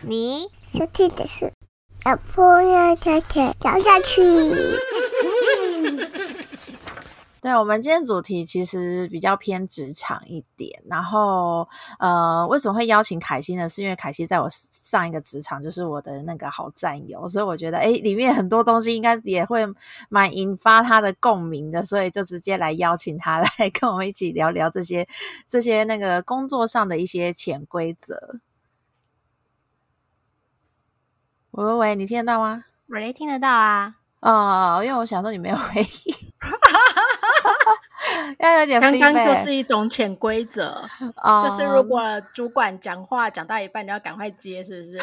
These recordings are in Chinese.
你收听的是小朋友太太聊下去。对，我们今天主题其实比较偏职场一点，然后呃，为什么会邀请凯西呢？是因为凯西在我上一个职场就是我的那个好战友，所以我觉得哎，里面很多东西应该也会蛮引发他的共鸣的，所以就直接来邀请他 来跟我们一起聊聊这些这些那个工作上的一些潜规则。喂喂喂，你听得到吗？喂，听得到啊。哦，因为我想说你没有回应。要有点，刚刚就是一种潜规则，就是如果主管讲话讲到一半，你要赶快接，是不是？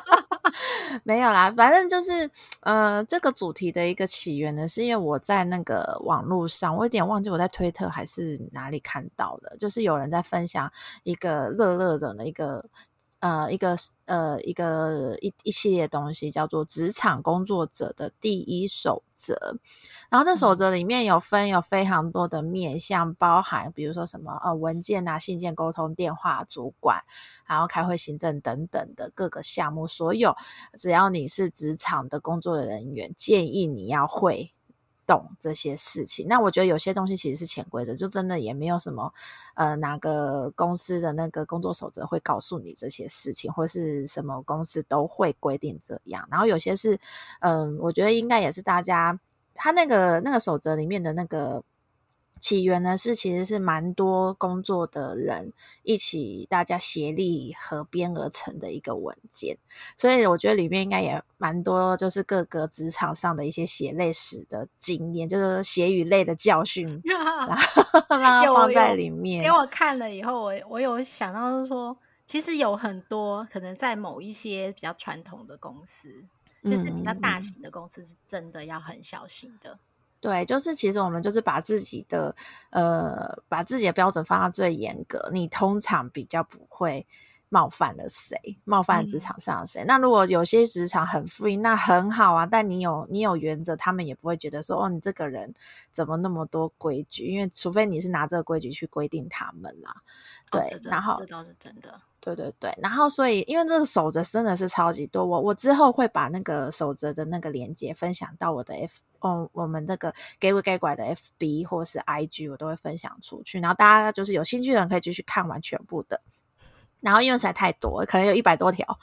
没有啦，反正就是，呃，这个主题的一个起源呢，是因为我在那个网络上，我有点忘记我在推特还是哪里看到的，就是有人在分享一个乐乐的一个。呃，一个呃，一个一一系列东西叫做职场工作者的第一守则，然后这守则里面有分有非常多的面向，包含比如说什么呃文件啊、信件沟通、电话、主管，然后开会、行政等等的各个项目，所有只要你是职场的工作人员，建议你要会。懂这些事情，那我觉得有些东西其实是潜规则，就真的也没有什么，呃，哪个公司的那个工作守则会告诉你这些事情，或是什么公司都会规定这样。然后有些是，嗯，我觉得应该也是大家他那个那个守则里面的那个。起源呢是其实是蛮多工作的人一起大家协力合编而成的一个文件，所以我觉得里面应该也蛮多，就是各个职场上的一些血泪史的经验，就是血与泪的教训，然后 放在里面。给我看了以后，我我有想到是说，其实有很多可能在某一些比较传统的公司，就是比较大型的公司，是真的要很小心的。对，就是其实我们就是把自己的呃，把自己的标准放到最严格，你通常比较不会冒犯了谁，冒犯职场上的谁。那如果有些职场很 free，那很好啊，但你有你有原则，他们也不会觉得说哦，你这个人怎么那么多规矩？因为除非你是拿这个规矩去规定他们啦。对，然后这倒是真的。对对对，然后所以因为这个守则真的是超级多，我我之后会把那个守则的那个链接分享到我的 F 哦，我们这个给不给拐的 FB 或是 IG，我都会分享出去，然后大家就是有兴趣的人可以继续看完全部的。然后因为实在太多，可能有一百多条，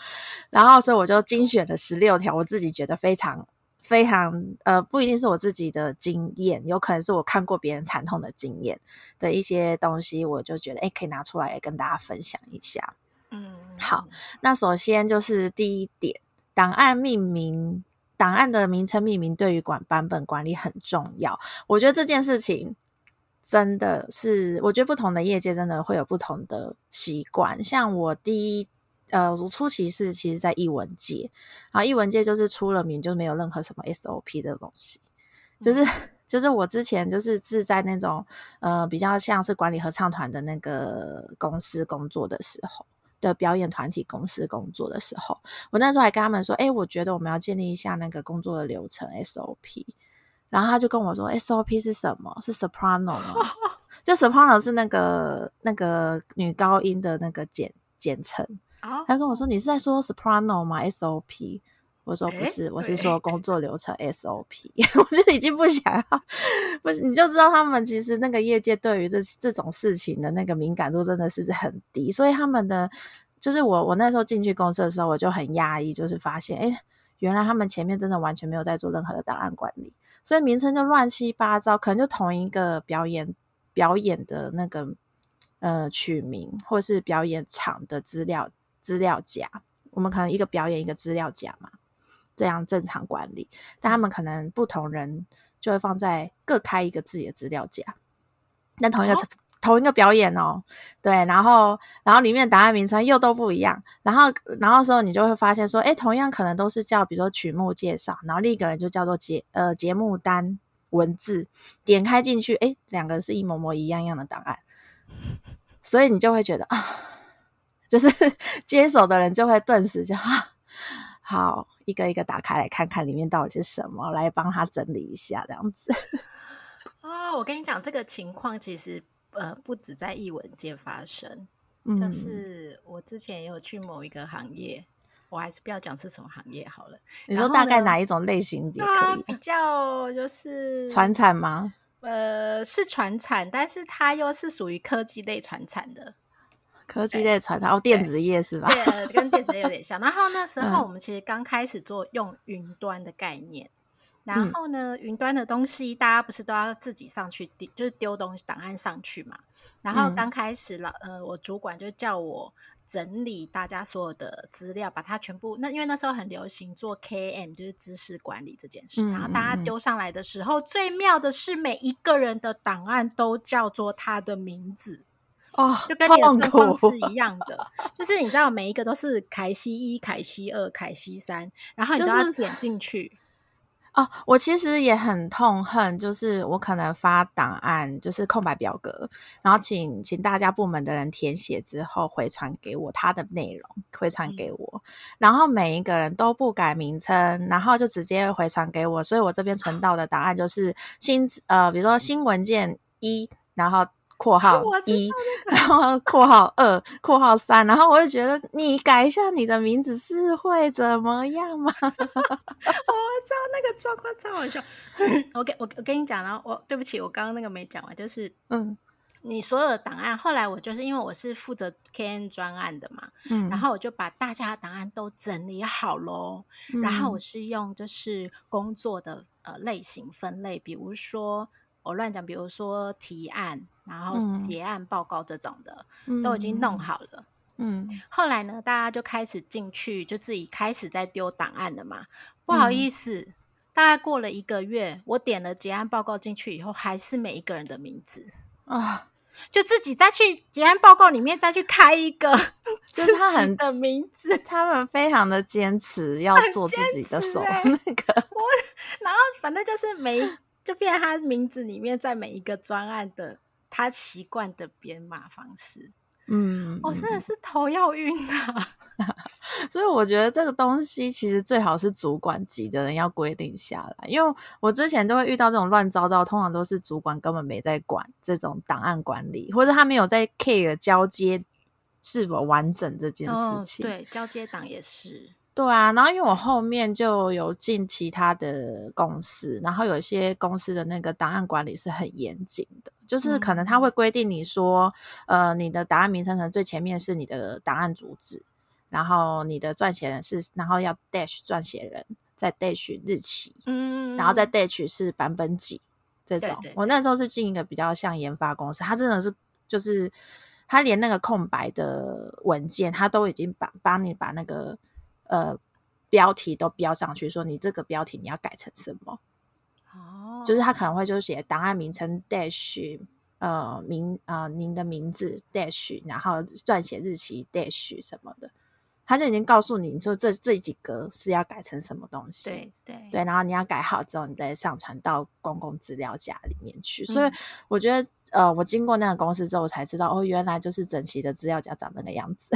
然后所以我就精选了十六条，我自己觉得非常非常呃，不一定是我自己的经验，有可能是我看过别人惨痛的经验的一些东西，我就觉得哎，可以拿出来跟大家分享一下。嗯，好，那首先就是第一点，档案命名，档案的名称命名对于管版本管理很重要。我觉得这件事情真的是，我觉得不同的业界真的会有不同的习惯。像我第一，呃，我初期是其实在译文界，然后译文界就是出了名就没有任何什么 SOP 这个东西，就是就是我之前就是是在那种呃比较像是管理合唱团的那个公司工作的时候。的表演团体公司工作的时候，我那时候还跟他们说：“哎，我觉得我们要建立一下那个工作的流程 SOP。”然后他就跟我说：“SOP 是什么？是 soprano 吗？就 soprano 是那个那个女高音的那个简简称。”他跟我说：“你是在说 soprano 吗？SOP？” 我说不是，我是说工作流程 SOP，我就已经不想要，不，你就知道他们其实那个业界对于这这种事情的那个敏感度真的是很低，所以他们的就是我我那时候进去公司的时候，我就很压抑，就是发现，哎，原来他们前面真的完全没有在做任何的档案管理，所以名称就乱七八糟，可能就同一个表演表演的那个呃取名，或是表演场的资料资料夹，我们可能一个表演一个资料夹嘛。这样正常管理，但他们可能不同人就会放在各开一个自己的资料夹，那同一个同一个表演哦，对，然后然后里面答案名称又都不一样，然后然后时候你就会发现说，哎，同样可能都是叫，比如说曲目介绍，然后另一个人就叫做节呃节目单文字，点开进去，哎，两个是一模模一样样的档案，所以你就会觉得啊，就是 接手的人就会顿时就。好，一个一个打开来看看里面到底是什么，来帮他整理一下，这样子。哦，我跟你讲，这个情况其实呃不止在译文界发生，嗯就是我之前也有去某一个行业，我还是不要讲是什么行业好了。你说大概哪一种类型也它比可以？较就是传产吗？呃是传产，但是它又是属于科技类传产的，科技类传产哦，电子业是吧？对，呃跟电子业有点像。然后那时 候嗯我们其实刚开始做用云端的概念，嗯然后呢，云端的东西大家不是都要自己上去丢，就是丢东西档案上去嘛。然后嗯刚开始了，呃，我主管就叫我整理大家所有的资料，把它全部那因为那时候很流行做 KM，就是知识管理这件事。嗯然后大家丢上来的时候，最妙的是每一个人的档案都叫做他的名字。哦，就跟你的痛状况是一样的，就是你知道每一个都是凯西一、凯西二、凯西三，然后你都要点进去。哦，我其实也很痛恨，就是我可能发档案，就是空白表格，然后请请大家部门的人填写之后回传给我他的内容，回传给我，然后每一个人都不改名称，然后就直接回传给我，所以我这边存到的档案就是新呃，比如说新文件一，然后。括号一，然后括号二，括号三，然后我就觉得你改一下你的名字是会怎么样吗？我知道那个状况超好笑。我跟我我跟你讲，然后我对不起，我刚刚那个没讲完，就是嗯你所有的档案，后来我就是因为我是负责 KN 专案的嘛，嗯，然后我就把大家的档案都整理好喽。然后我嗯是用就是工作的呃类型分类，比如说我乱讲，比如说提案，然后嗯。结案报告这种的，都已经弄好了。嗯，后来呢，大家就开始进去，就自己开始在丢档案了嘛。不好嗯。意思，大概过了一个月，我点了结案报告进去以后，还是每一个人的名字，啊，就自己再去结案报告里面再去开一个 就是他自己很的名字，他们非常的坚持 要做自己的手，欸那个我 然后反正就是每一就变成他名字里面在每一个专案的他习惯的编码方式，嗯，我、真的是头要晕啊！所以我觉得这个东西其实最好是主管级的人要规定下来，因为我之前都会遇到这种乱糟糟，通常都是主管根本没在管这种档案管理，或者他没有在 care 交接是否完整这件事情。哦、对，交接档也是，对啊，然后因为我后面就有进其他的公司，然后有一些公司的那个档案管理是很严谨的，就是可能他会规定你说，呃，你的档案名称的最前面是你的档案主旨，然后你的撰写人是，然后要 dash 撰写人，再 dash 日期，嗯，然后再 dash 是版本几这种。对对我那时候是进一个比较像研发公司，他真的是就是他连那个空白的文件，他都已经把帮你把那个呃标题都标上去，说你这个标题你要改成什么，哦，就是他可能会就写档案名称 dash。呃，名呃，您的名字 dash，然后撰写日期 dash 什么的，他就已经告诉你，你说这这几格是要改成什么东西。对对对，然后你要改好之后，你再上传到公共资料夹里面去。所以嗯我觉得，呃，我经过那个公司之后，我才知道，哦，原来就是整齐的资料夹长那个样子。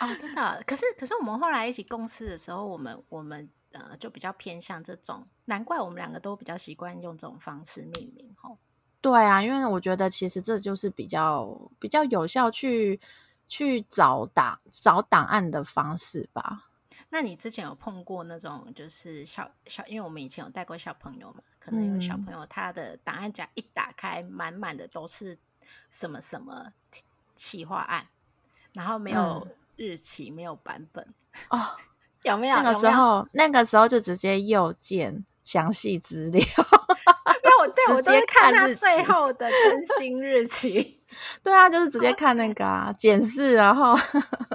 哦，真的。可是可是我们后来一起共事的时候，我们我们呃就比较偏向这种，难怪我们两个都比较习惯用这种方式命名哦。对啊，因为我觉得其实这就是比较比较有效去去找档找档案的方式吧。那你之前有碰过那种就是小小，因为我们以前有带过小朋友嘛，可能有小嗯朋友他的档案夹一打开，满满的都是什么什么企划案，然后没有嗯日期，没有版本，哦，有没有？那个时候那个时候就直接右键详细资料。那，我对我直接看他最后的更新日期。对啊，就是直接看那个啊，检视，然后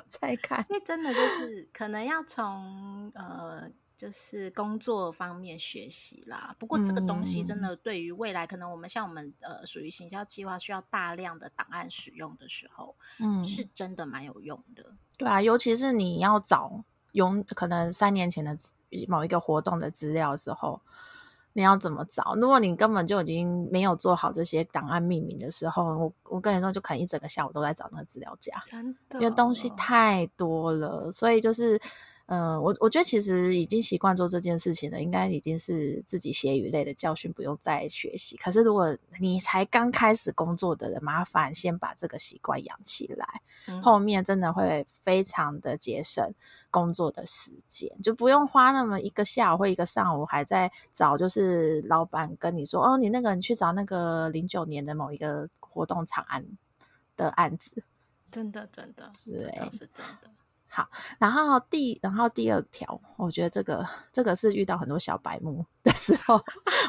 再看。所以真的就是可能要从呃，就是工作方面学习啦。不过这个东西嗯真的对于未来，可能我们像我们呃属于行销计划需要大量的档案使用的时候，嗯，是真的蛮有用的。对啊，尤其是你要找有可能三年前的某一个活动的资料的时候，你要怎么找？如果你根本就已经没有做好这些档案命名的时候，我我跟你说，就可能一整个下午都在找那个资料夹，真的，因为东西太多了，所以就是。嗯，我我觉得其实已经习惯做这件事情了，应该已经是自己血与类的教训，不用再学习。可是如果你才刚开始工作的人，麻烦先把这个习惯养起来，后面真的会非常的节省工作的时间，就不用花那么一个下午或一个上午还在找，就是老板跟你说，哦，你那个你去找那个零九年的某一个活动场案的案子，真的真的，对，是真的。好，然后第然后第二条，我觉得这个这个是遇到很多小白目的时候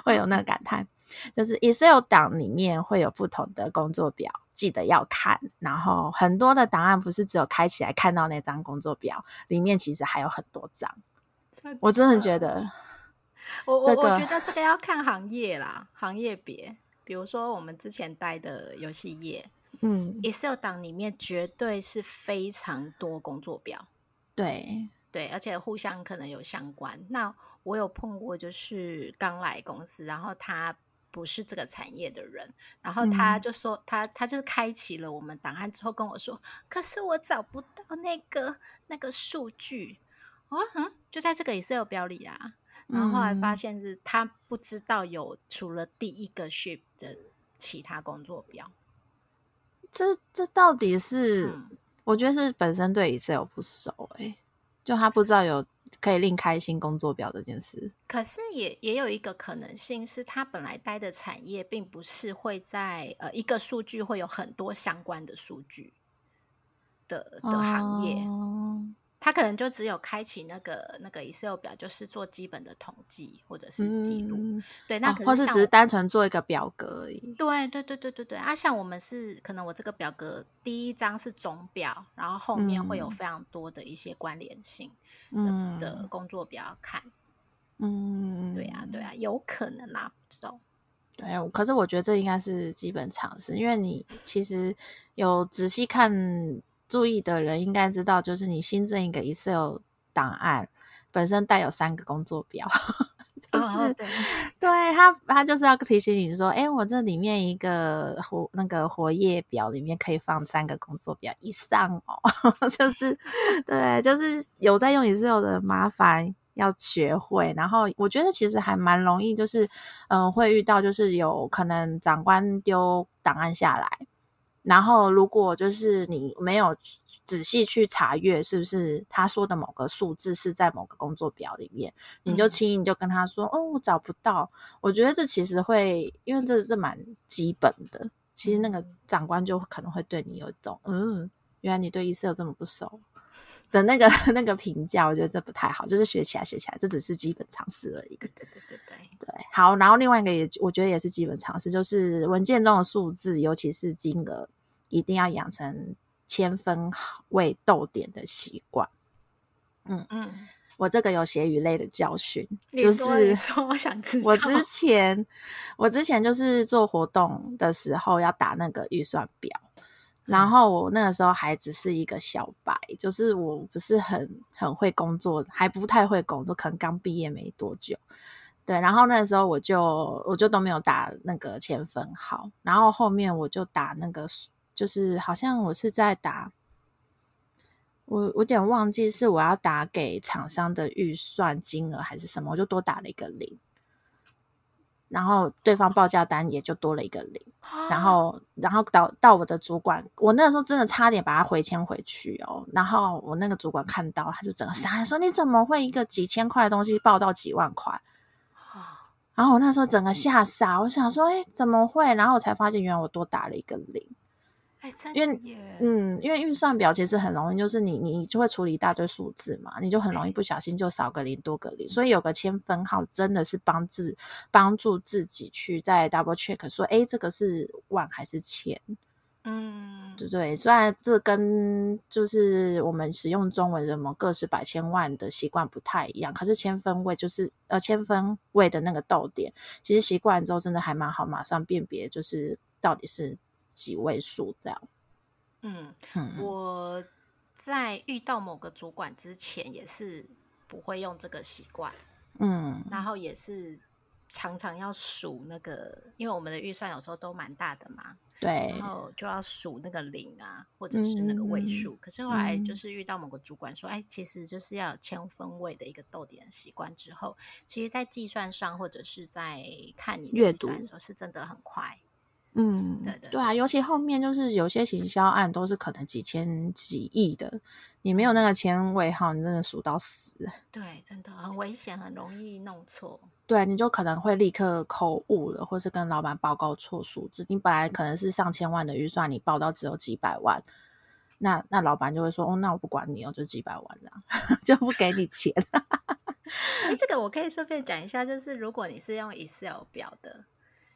会有那个感叹，就是 Excel 档里面会有不同的工作表，记得要看。然后很多的档案不是只有开起来看到那张工作表，里面其实还有很多张。我真的觉得，我我我觉得这个要看行业啦，行业别，比如说我们之前待的游戏业。嗯，Excel 档里面绝对是非常多工作表，对对，而且互相可能有相关。那我有碰过，就是刚来公司，然后他不是这个产业的人，然后他就说他他就是开启了我们档案之后跟我说，可是我找不到那个那个数据，哦，嗯，就在这个 Excel 表里啊。然后后来发现是他不知道有除了第一个 Ship 的其他工作表。这这到底是？我觉得是本身对 Excel 不熟哎，就他不知道有可以另开新工作表这件事。可是也也有一个可能性是，他本来待的产业并不是会在呃一个数据会有很多相关的数据的的行业。他可能就只有开启那个那个 Excel 表，就是做基本的统计或者是记录。对，那或是只是单纯做一个表格而已。对对对对对对。啊，像我们是可能我这个表格第一张是总表，然后后面会有非常多的一些关联性的的工作表要看。嗯，对呀对呀，有可能啦，不知道。对，可是我觉得这应该是基本常识，因为你其实有仔细看。注意的人应该知道，就是你新增一个 Excel 档案，本身带有三个工作表，就是对他，他就是要提醒你说，哎，我这里面一个活那个活页表里面可以放三个工作表以上哦，就是对，就是有在用 Excel 的麻烦要学会。然后我觉得其实还蛮容易，就是嗯，会遇到就是有可能长官丢档案下来。然后，如果就是你没有仔细去查阅，是不是他说的某个数字是在某个工作表里面，你就轻易就跟他说：“哦，我找不到。”我觉得这其实会，因为这是蛮基本的。其实那个长官就可能会对你有一种“嗯，原来你对 Excel 这么不熟”的那个 那个评价。我觉得这不太好，就是学起来学起来，这只是基本常识而已。对对对对对对。好，然后另外一个也，我觉得也是基本常识，就是文件中的数字，尤其是金额。一定要养成千分位逗点的习惯。嗯嗯，我这个有血与泪的教训，就是说我想知道。我之前我之前就是做活动的时候要打那个预算表，然后我那个时候还只是一个小白，就是我不是很很会工作，还不太会工作，可能刚毕业没多久。对，然后那个时候我就我就都没有打那个千分号，然后后面我就打那个。就是好像我是在打，我我有点忘记是我要打给厂商的预算金额还是什么，我就多打了一个零，然后对方报价单也就多了一个零，然后然后到到我的主管，我那个时候真的差点把他回签回去哦，然后我那个主管看到他就整个傻，说你怎么会一个几千块的东西报到几万块？然后我那时候整个吓傻，我想说，哎，怎么会？然后我才发现原来我多打了一个零。因为嗯，因为预算表其实很容易，就是你你就会处理一大堆数字嘛，你就很容易不小心就少个零多个零，所以有个千分号真的是帮自帮助自己去再 double check 说，哎，这个是万还是千？嗯，对对，虽然这跟就是我们使用中文什么个十百千万的习惯不太一样，可是千分位就是呃千分位的那个逗点，其实习惯之后真的还蛮好，马上辨别就是到底是。几位数这样，嗯，我在遇到某个主管之前也是不会用这个习惯，嗯，然后也是常常要数那个，因为我们的预算有时候都蛮大的嘛，对然，后就要数那个零啊，或者是那个位嗯数。可是后来就嗯是遇到某个主管说，哎，其实就是要有千分位的一个逗点习惯之后，其实在计算上或者是在看你的阅读的时候，是真的很快。嗯，对对对啊，尤其后面就是有些行销案都是可能几千几亿的，你没有那个千位号，你真的数到死。对，真的很危险，很容易弄错。对，你就可能会立刻口误了，或是跟老板报告错数字。你本来可能是上千万的预算，你报到只有几百万，那那老板就会说：“哦，那我不管你哦，就几百万这样，就不给你钱。哎，这个我可以顺便讲一下，就是如果你是用 Excel 表的，”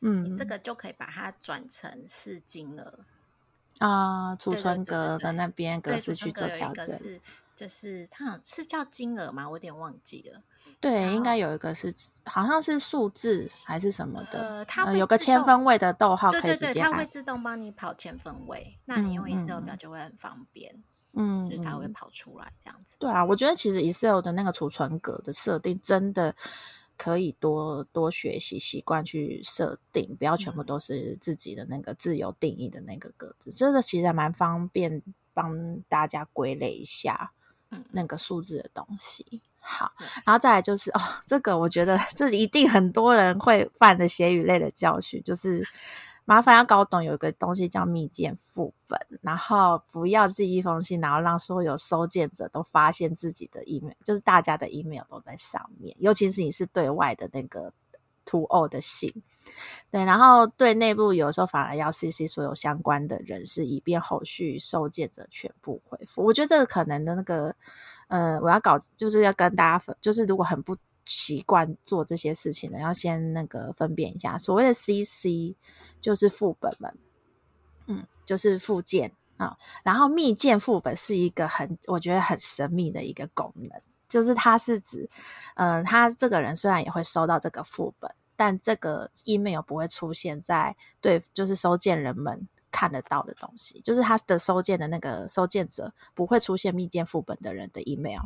嗯，你这个就可以把它转成是金额。啊、储存格的那边格，式去做调整。是，就是它好像是叫金额吗？我有点忘记了。对，应该有一个是好像是数字还是什么的，呃它会有个千分位的逗号对对对，它会。自动帮你跑千分位，那你用嗯 Excel 嗯表就会很方便，嗯，就是它会嗯跑出来这样子。对啊，我觉得其实 Excel 的那个储存格的设定真的可以多多学习习惯去设定，不要全部嗯。都是自己的那个自由定义的那个格子，这个其实还蛮方便帮大家归类一下嗯。那个数字的东西。好，然后再来就是哦，这个我觉得 这一定很多人会犯的血语类的教训，就是麻烦要搞懂有一个东西叫密件副本，然后不要寄一封信，然后让所有收件者都发现自己的 email，就是大家的 email 都在上面，尤其是你是对外的那个 to all 的信。对，然后对内部有时候反而要 CC 所有相关的人士，以便后续收件者全部回复。我觉得这个可能的那个，呃，我要搞就是要跟大家分，就是如果很不习惯做这些事情的，要先那个分辨一下，所谓的 CC 就是副本们，嗯，就是附件啊、然后密件副本是一个很我觉得很神秘的一个功能，就是它是指，嗯、他这个人虽然也会收到这个副本。但这个 email 不会出现在对，就是收件人们看得到的东西，就是他的收件的那个收件者不会出现密件副本的人的 email。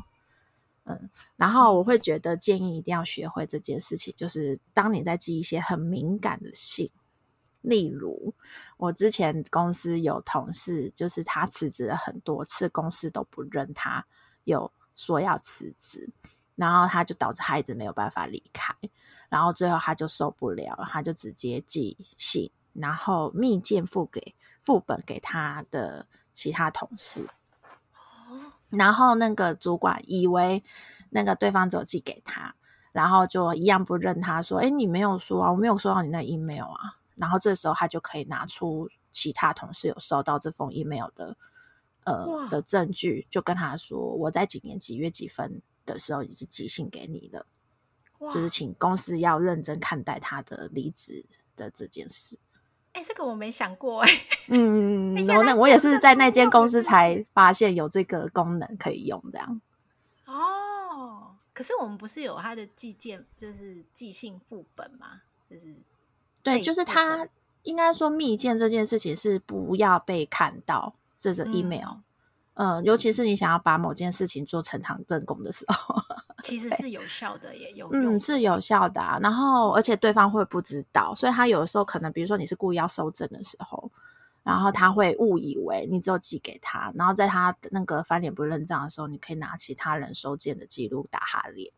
嗯，然后我会觉得建议一定要学会这件事情，就是当你在寄一些很敏感的信，例如我之前公司有同事，就是他辞职了很多次，公司都不认他有说要辞职，然后他就导致孩子没有办法离开。然后最后他就受不了，他就直接寄信，然后密件付给副本给他的其他同事，然后那个主管以为那个对方只有寄给他，然后就一样不认他，说：“哎，你没有说啊，我没有收到你那 email 啊。”然后这时候他就可以拿出其他同事有收到这封 email 的呃的证据，就跟他说：“我在几年几月几分的时候已经寄信给你了。”就是请公司要认真看待他的离职的这件事。哎、这个我没想过哎、嗯，我那我也是在那间公司才发现有这个功能可以用，这样。哦，可是我们不是有他的寄件，就是寄信副本吗？就是对，就是他应该说密件这件事情是不要被看到这个嗯 email，嗯、尤其是你想要把某件事情做呈堂证供的时候，其实是有效的，也有用嗯，是有效的啊。然后，而且对方会不知道，所以他有的时候可能，比如说你是故意要收证的时候，然后他会误以为你只有寄给他，然后在他那个翻脸不认账的时候，你可以拿其他人收件的记录打他脸。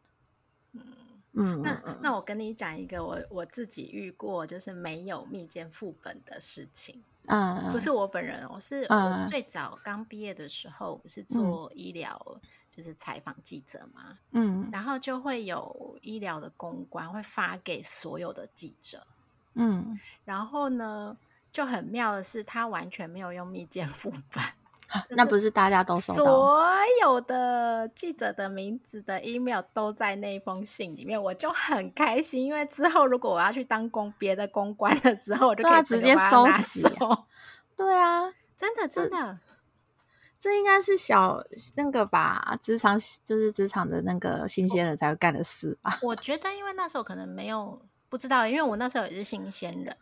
嗯，嗯，那那我跟你讲一个我我自己遇过就是没有密件副本的事情，嗯，不是我本人，我是嗯我最早刚毕业的时候，不是做医疗，就是采访记者嘛，嗯然后就会有医疗的公关会发给所有的记者，嗯，然后呢，就很妙的是，他完全没有用密件副本，那不是大家都收到？所有的记者的名字的 email 都在那封信里面，我就很开心，因为之后如果我要去当公别的公关的时候，我就可以直接收集走 对啊，真的真的，这应该是小那个吧，职场就是职场的那个新鲜人才会干的事吧？我觉得因为那时候可能没有不知道，因为我那时候也是新鲜人，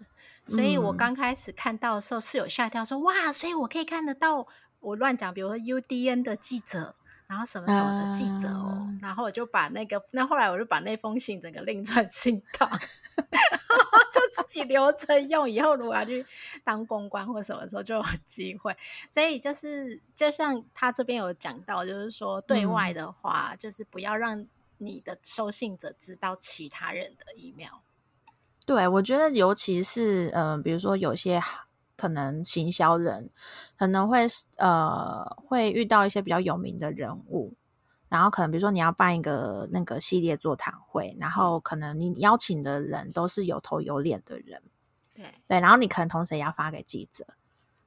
所以我嗯刚开始看到的时候是有吓跳说哇，所以我可以看得到我乱讲，比如说 UDN 的记者然后什么什么的记者哦，然后我就把那个，那后来我就把那封信整个另存信档，就自己留着用，以后如果要去当公关或什么时候就有机会。所以就是就像他这边有讲到，就是说对外的话，就是不要让你的收信者知道其他人的 email。对，我觉得尤其是嗯，比如说有些可能行销人可能会呃会遇到一些比较有名的人物，然后可能比如说你要办一个那个系列座谈会，然后可能你邀请的人都是有头有脸的人，对。对，然后你可能同时也要发给记者，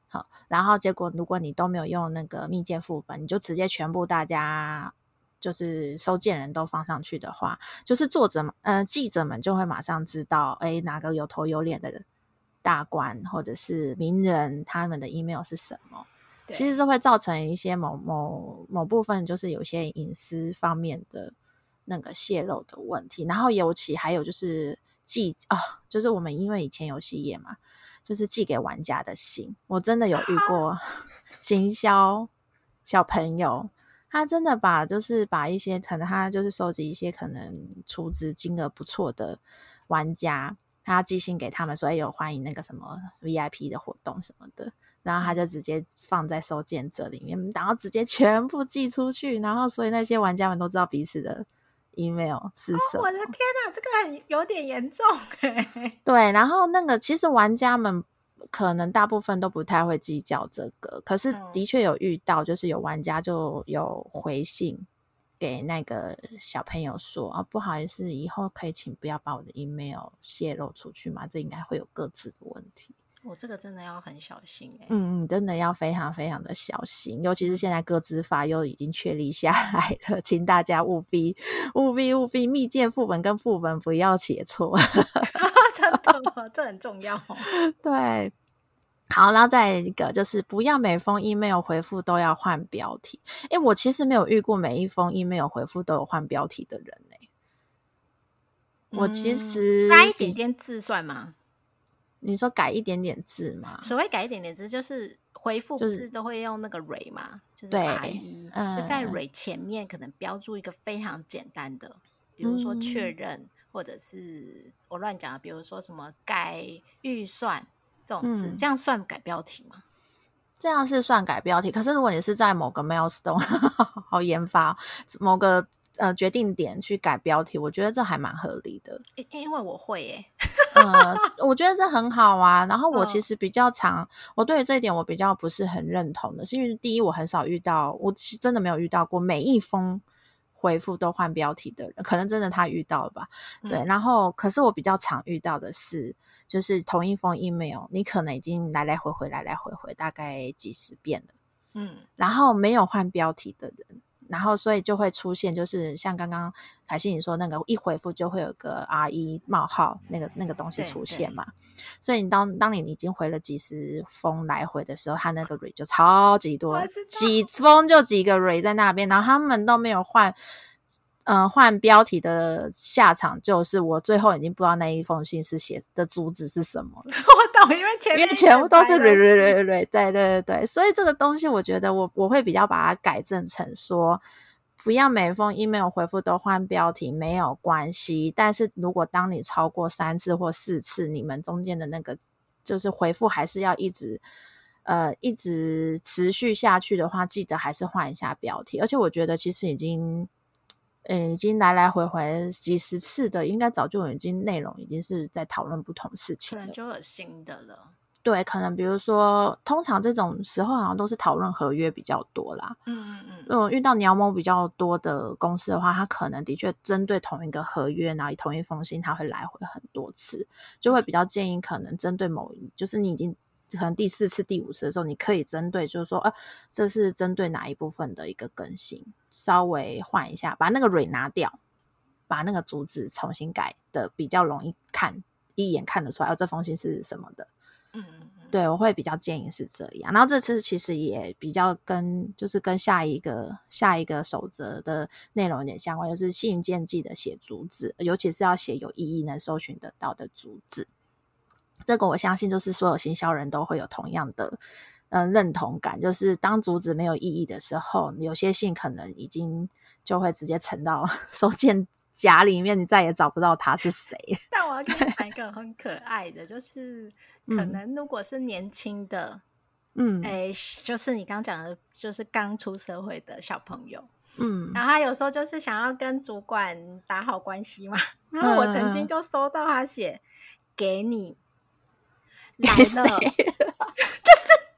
好，然后结果如果你都没有用那个密件副本，你就直接全部大家。就是收件人都放上去的话，就是作者们、呃记者们就会马上知道，哎，哪个有头有脸的大官或者是名人，他们的 email 是什么？其实是会造成一些某某某部分，就是有些隐私方面的那个泄露的问题。然后尤其还有就是寄啊，就是我们因为以前游戏业嘛，就是寄给玩家的信，我真的有遇过 行销小朋友。他真的把就是把一些可能他就是收集一些可能出资金额不错的玩家，他寄信给他们，说有欢迎那个什么 VIP 的活动什么的，然后他就直接放在收件者里面，然后直接全部寄出去，然后所以那些玩家们都知道彼此的 email 是什么。我的天哪，这个很有点严重哎。对，然后那个其实玩家们。可能大部分都不太会计较这个，可是的确有遇到，就是有玩家就有回信给那个小朋友说啊，不好意思，以后可以请不要把我的 email 泄露出去嘛，这应该会有各自的问题。我这个真的要很小心哎，嗯嗯，真的要非常非常的小心，尤其是现在各自法又已经确立下来了，请大家务必务必务必密件副本跟副本不要写错。真的，这很重要。对，好，然后再一个就是不要每封 email 回复都要换标题。哎，我其实没有遇过每一封 email 回复都有换标题的人呢。我其实改一点点字算吗？你说改一点点字吗？所谓改一点点字，就是回复不是都会用那个蕊嘛？就是打一，就在蕊前面可能标注一个非常简单的，比如说确认。或者是我乱讲比如说什么改预算这种字，这样算改标题吗？这样是算改标题。可是如果你是在某个 milestone 好研发某个呃决定点去改标题，我觉得这还蛮合理的。因因为我会耶，呃，我觉得这很好啊。然后我其实比较常，我对于这一点我比较不是很认同的，是因为第一我很少遇到，我其实真的没有遇到过每一封。回复都换标题的人，可能真的他遇到了吧？对，然后可是我比较常遇到的是，就是同一封 email，你可能已经来来回回来来回回大概几十遍了，嗯，然后没有换标题的人。然后，所以就会出现，就是像刚刚凯西你说那个，一回复就会有个 R 一冒号那个那个东西出现嘛。所以你当当你已经回了几十封来回的时候，他那个 re 就超级多，几封就几个 re 在那边，然后他们都没有换。嗯，换标题的下场就是我最后已经不知道那一封信是写的主旨是什么了。我懂，因为前因为全部都是对对对，所以这个东西我觉得我我会比较把它改正成说，不要每封 email 回复都换标题没有关系，但是如果当你超过三次或四次，你们中间的那个就是回复还是要一直呃一直持续下去的话，记得还是换一下标题。而且我觉得其实已经。嗯，已经来来回回几十次的，应该早就已经内容已经是在讨论不同事情，可能就有新的了。对，可能比如说，通常这种时候好像都是讨论合约比较多啦。嗯嗯嗯。如果遇到鸟某比较多的公司的话，他可能的确针对同一个合约，然后同一封信，他会来回很多次，就会比较建议可能针对某，就是你已经。可能第四次、第五次的时候，你可以针对，就是说，呃，这是针对哪一部分的一个更新，稍微换一下，把那个蕊拿掉，把那个竹子重新改的比较容易看，一眼看得出来，哦，这封信是什么的。嗯嗯嗯，对我会比较建议是这样。然后这次其实也比较跟，就是跟下一个下一个守则的内容有点相关，就是信件记得写竹子，尤其是要写有意义、能搜寻得到的主旨。这个我相信，就是所有行销人都会有同样的嗯认同感，就是当主旨没有意义的时候，有些信可能已经就会直接沉到 收件夹里面，你再也找不到他是谁。但我要跟你讲一个很可爱的，就是 可能如果是年轻的，嗯哎、就是你刚刚讲的，就是刚出社会的小朋友，嗯然后他有时候就是想要跟主管打好关系嘛。然后我曾经嗯就收到他写给你来了，就是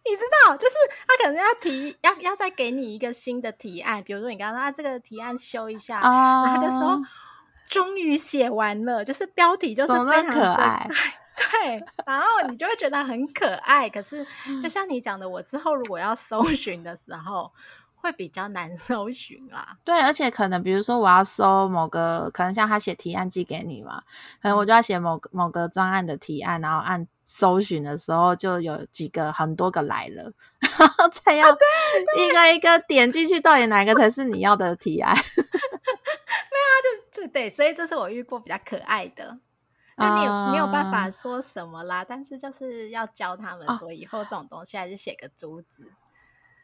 你知道，就是他可能要提要要再给你一个新的提案，比如说你刚刚说啊这个提案修一下，啊，然后他就说终于写完了，就是标题就是非常可爱？对，然后你就会觉得很可爱。可是就像你讲的，我之后如果要搜寻的时候，会比较难 搜寻啦。对，而且可能比如说我要搜某个，可能像他写提案寄给你嘛，可能我就要写某个某个专案的提案，然后按搜寻的时候就有几个很多个来了，然后再要一个一个点进去，到底哪个才是你要的提案？这对，所以这是我遇过比较可爱的。就你也没有办法啊说什么啦，但是就是要教他们哦说，以后这种东西还是写个珠子。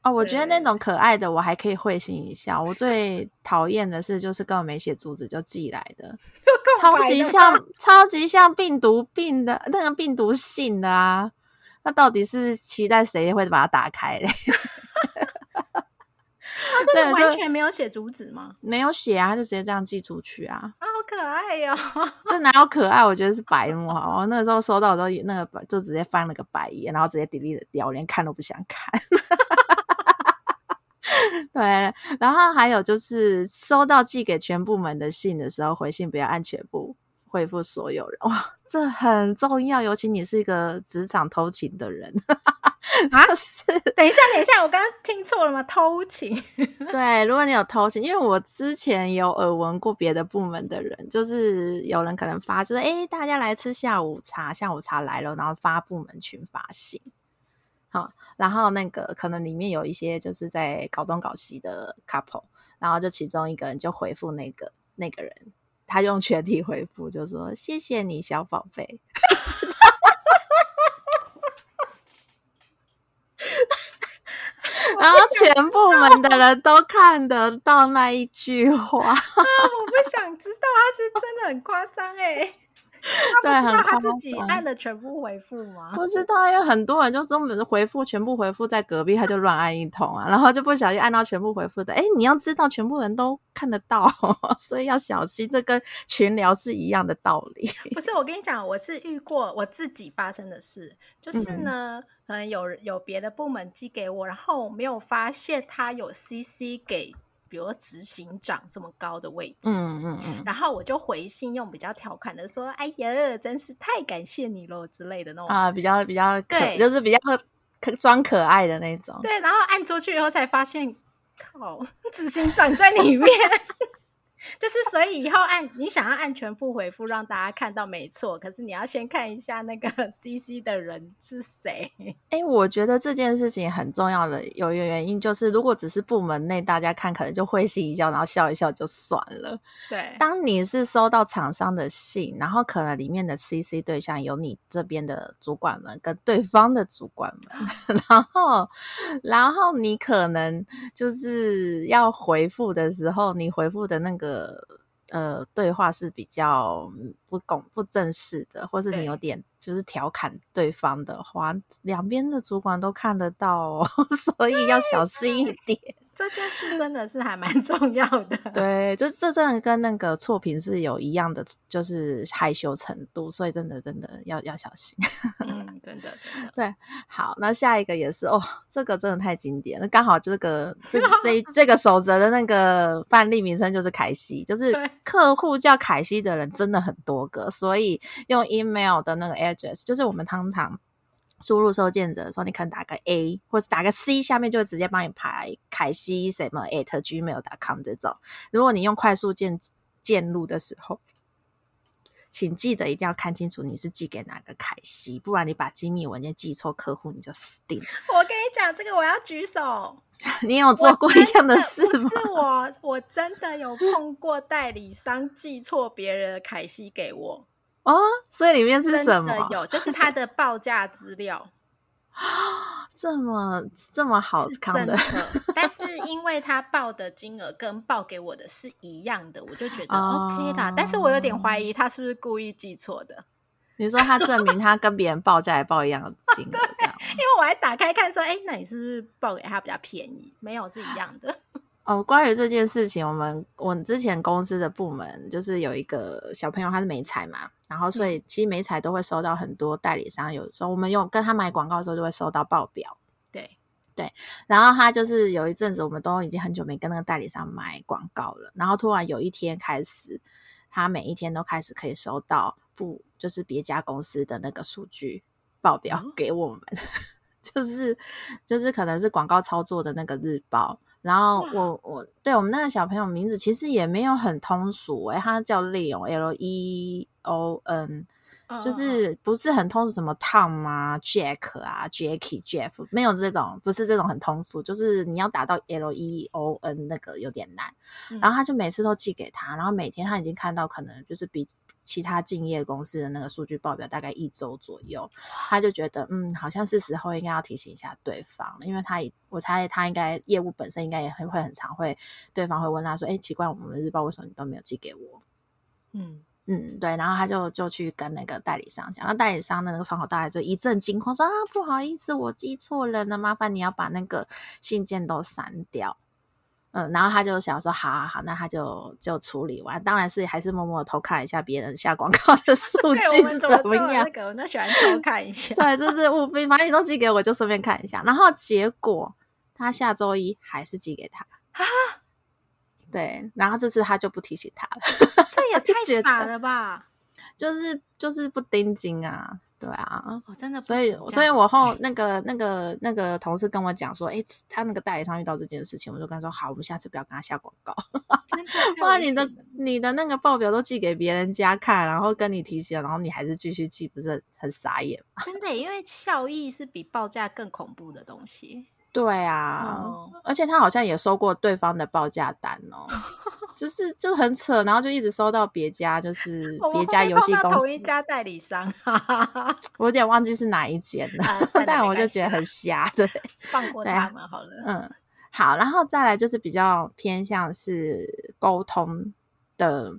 哦，我觉得那对种可爱的我还可以会心一笑，我最 讨厌的是就是根本没写主旨就寄来的，超级像超级像病毒病的那个病毒性的啊！那到底是期待谁会把它打开嘞？他说你对就完全没有写主旨吗？没有写啊，他就直接这样寄出去啊！啊，好可爱哟、这哪有可爱？我觉得是白目好？我那个时候收到的时候，那个就直接翻了个白眼，然后直接 delete 掉，我连看都不想看。对，然后还有就是收到寄给全部门的信的时候，回信不要按全部回复所有人，哇，这很重要，尤其你是一个职场偷情的人啊 是等一下，等一下，我刚刚听错了吗？偷情？对，如果你有偷情，因为我之前有耳闻过别的部门的人，就是有人可能发，就是诶大家来吃下午茶，下午茶来了，然后发部门群发信，好，然后那个可能里面有一些就是在搞东搞西的 couple，然后就其中一个人就回复那个那个人，他用全体回复，就说谢谢你小宝贝。然后全部门的人都看得到那一句话，我不想知道，他是真的很夸张哎。对他不知道他自己按了全部回复吗？不知道，因为很多人就根本是回复全部回复在隔壁，他就乱按一通啊，然后就不小心按到全部回复的。哎，你要知道，全部人都看得到，所以要小心，这跟群聊是一样的道理。不是，我跟你讲，我是遇过我自己发生的事，就是嗯呢，可能有有别的部门寄给我，然后我没有发现他有 CC 给，比如说执行长这么高的位置，嗯嗯嗯，然后我就回信用比较调侃的说：“哎呀，真是太感谢你了”之类的那种。啊，比较比较可，对就是比较可装可爱的那种。对，然后按出去以后才发现，靠，执行长在里面。就是，所以以后按你想要按全部回复让大家看到，没错。可是你要先看一下那个 CC 的人是谁。哎，我觉得这件事情很重要的有一个原因，就是如果只是部门内大家看，可能就会心一笑，然后笑一笑就算了。对，当你是收到厂商的信，然后可能里面的 CC 对象有你这边的主管们跟对方的主管们，然后，然后你可能就是要回复的时候，你回复的那个呃对话是比较不公不正式的，或是你有点就是调侃对方的话，两边的主管都看得到哦，所以要小心一点。这件事真的是还蛮重要的。对，这这真的跟那个错评是有一样的，就是害羞程度，所以真的真的要要小心。嗯，真的真的。对，好，那下一个也是哦，这个真的太经典那，刚好这个 这这这个守则的那个范例名称就是凯西，就是客户叫凯西的人真的很多个，所以用 email 的那个 address，就是我们通常。输入收件者的时候，你可能打个 A 或者打个 C，下面就会直接帮你排凯西什么 at gmail.com 这种。如果你用快速键键入的时候，请记得一定要看清楚你是寄给哪个凯西，不然你把机密文件寄错客户，你就死定了。我跟你讲，这个我要举手。你有做过一样的事不吗？是我，我真的有碰过代理商寄错别人的凯西给我，哦，所以里面是什么？有，就是他的报价资料。这么这么好是康的的，但 是因为他报的金额跟报给我的是一样的，我就觉得 OK 啦。但是我有点怀疑他是不是故意记错的，你说他证明他跟别人报价也报一样的 金额，这样因为我还打开看说，哎，那你是不是报给他比较便宜？没有，是一样的。哦，关于这件事情，我们我之前公司的部门就是有一个小朋友，他是美彩嘛，然后所以其实美彩都会收到很多代理商，有时候我们用跟他买广告的时候就会收到报表，对对，然后他就是有一阵子我们都已经很久没跟那个代理商买广告了，然后突然有一天开始，他每一天都开始可以收到不就是别家公司的那个数据报表哦给我们，就是就是可能是广告操作的那个日报。然后我我对我们那个小朋友名字其实也没有很通俗诶、他叫 Leon L E O N，就嗯是不是很通俗，什么 Tom 啊、Jack 啊、Jackie、Jeff 没有这种，不是这种很通俗，就是你要打到 L E O N 那个有点难。嗯然后他就每次都寄给他，然后每天他已经看到可能就是比其他竞业公司的那个数据报表大概一周左右，他就觉得嗯，好像是时候应该要提醒一下对方，因为他我猜他应该业务本身应该也很会很常会对方会问他说，哎，奇怪，我们的日报为什么你都没有寄给我？嗯，嗯，对，然后他就就去跟那个代理商讲，那代理商的那个窗口大概就一阵惊慌，说啊，不好意思，我记错人了，麻烦你要把那个信件都删掉。嗯，然后他就想说，好好好，那他就就处理完，当然是还是默默偷看一下别人下广告的数对，据怎么样那。个，我都喜欢偷看一下。对，就是务必，反正你都寄给我，就顺便看一下。然后结果他下周一还是寄给他啊，对，然后这次他就不提醒他了。这也 太傻了吧！就是就是不盯紧啊，对啊，我真的不所以所以我后那个那个那个同事跟我讲说，诶，他那个代理商遇到这件事情，我就跟他说，好，我们下次不要跟他下广告。真的 哇，你的你的那个报表都寄给别人家看，然后跟你提醒，然后你还是继续寄，不是很很傻眼吗？真的，因为效益是比报价更恐怖的东西。对啊，哦而且他好像也收过对方的报价单哦，就是就很扯，然后就一直收到别家就是别家游戏公司，同一家代理商，哈哈哈，我有点忘记是哪一间了，啊 但我就觉得很瞎，对。放过他们好了。嗯，好，然后再来就是比较偏向是沟通的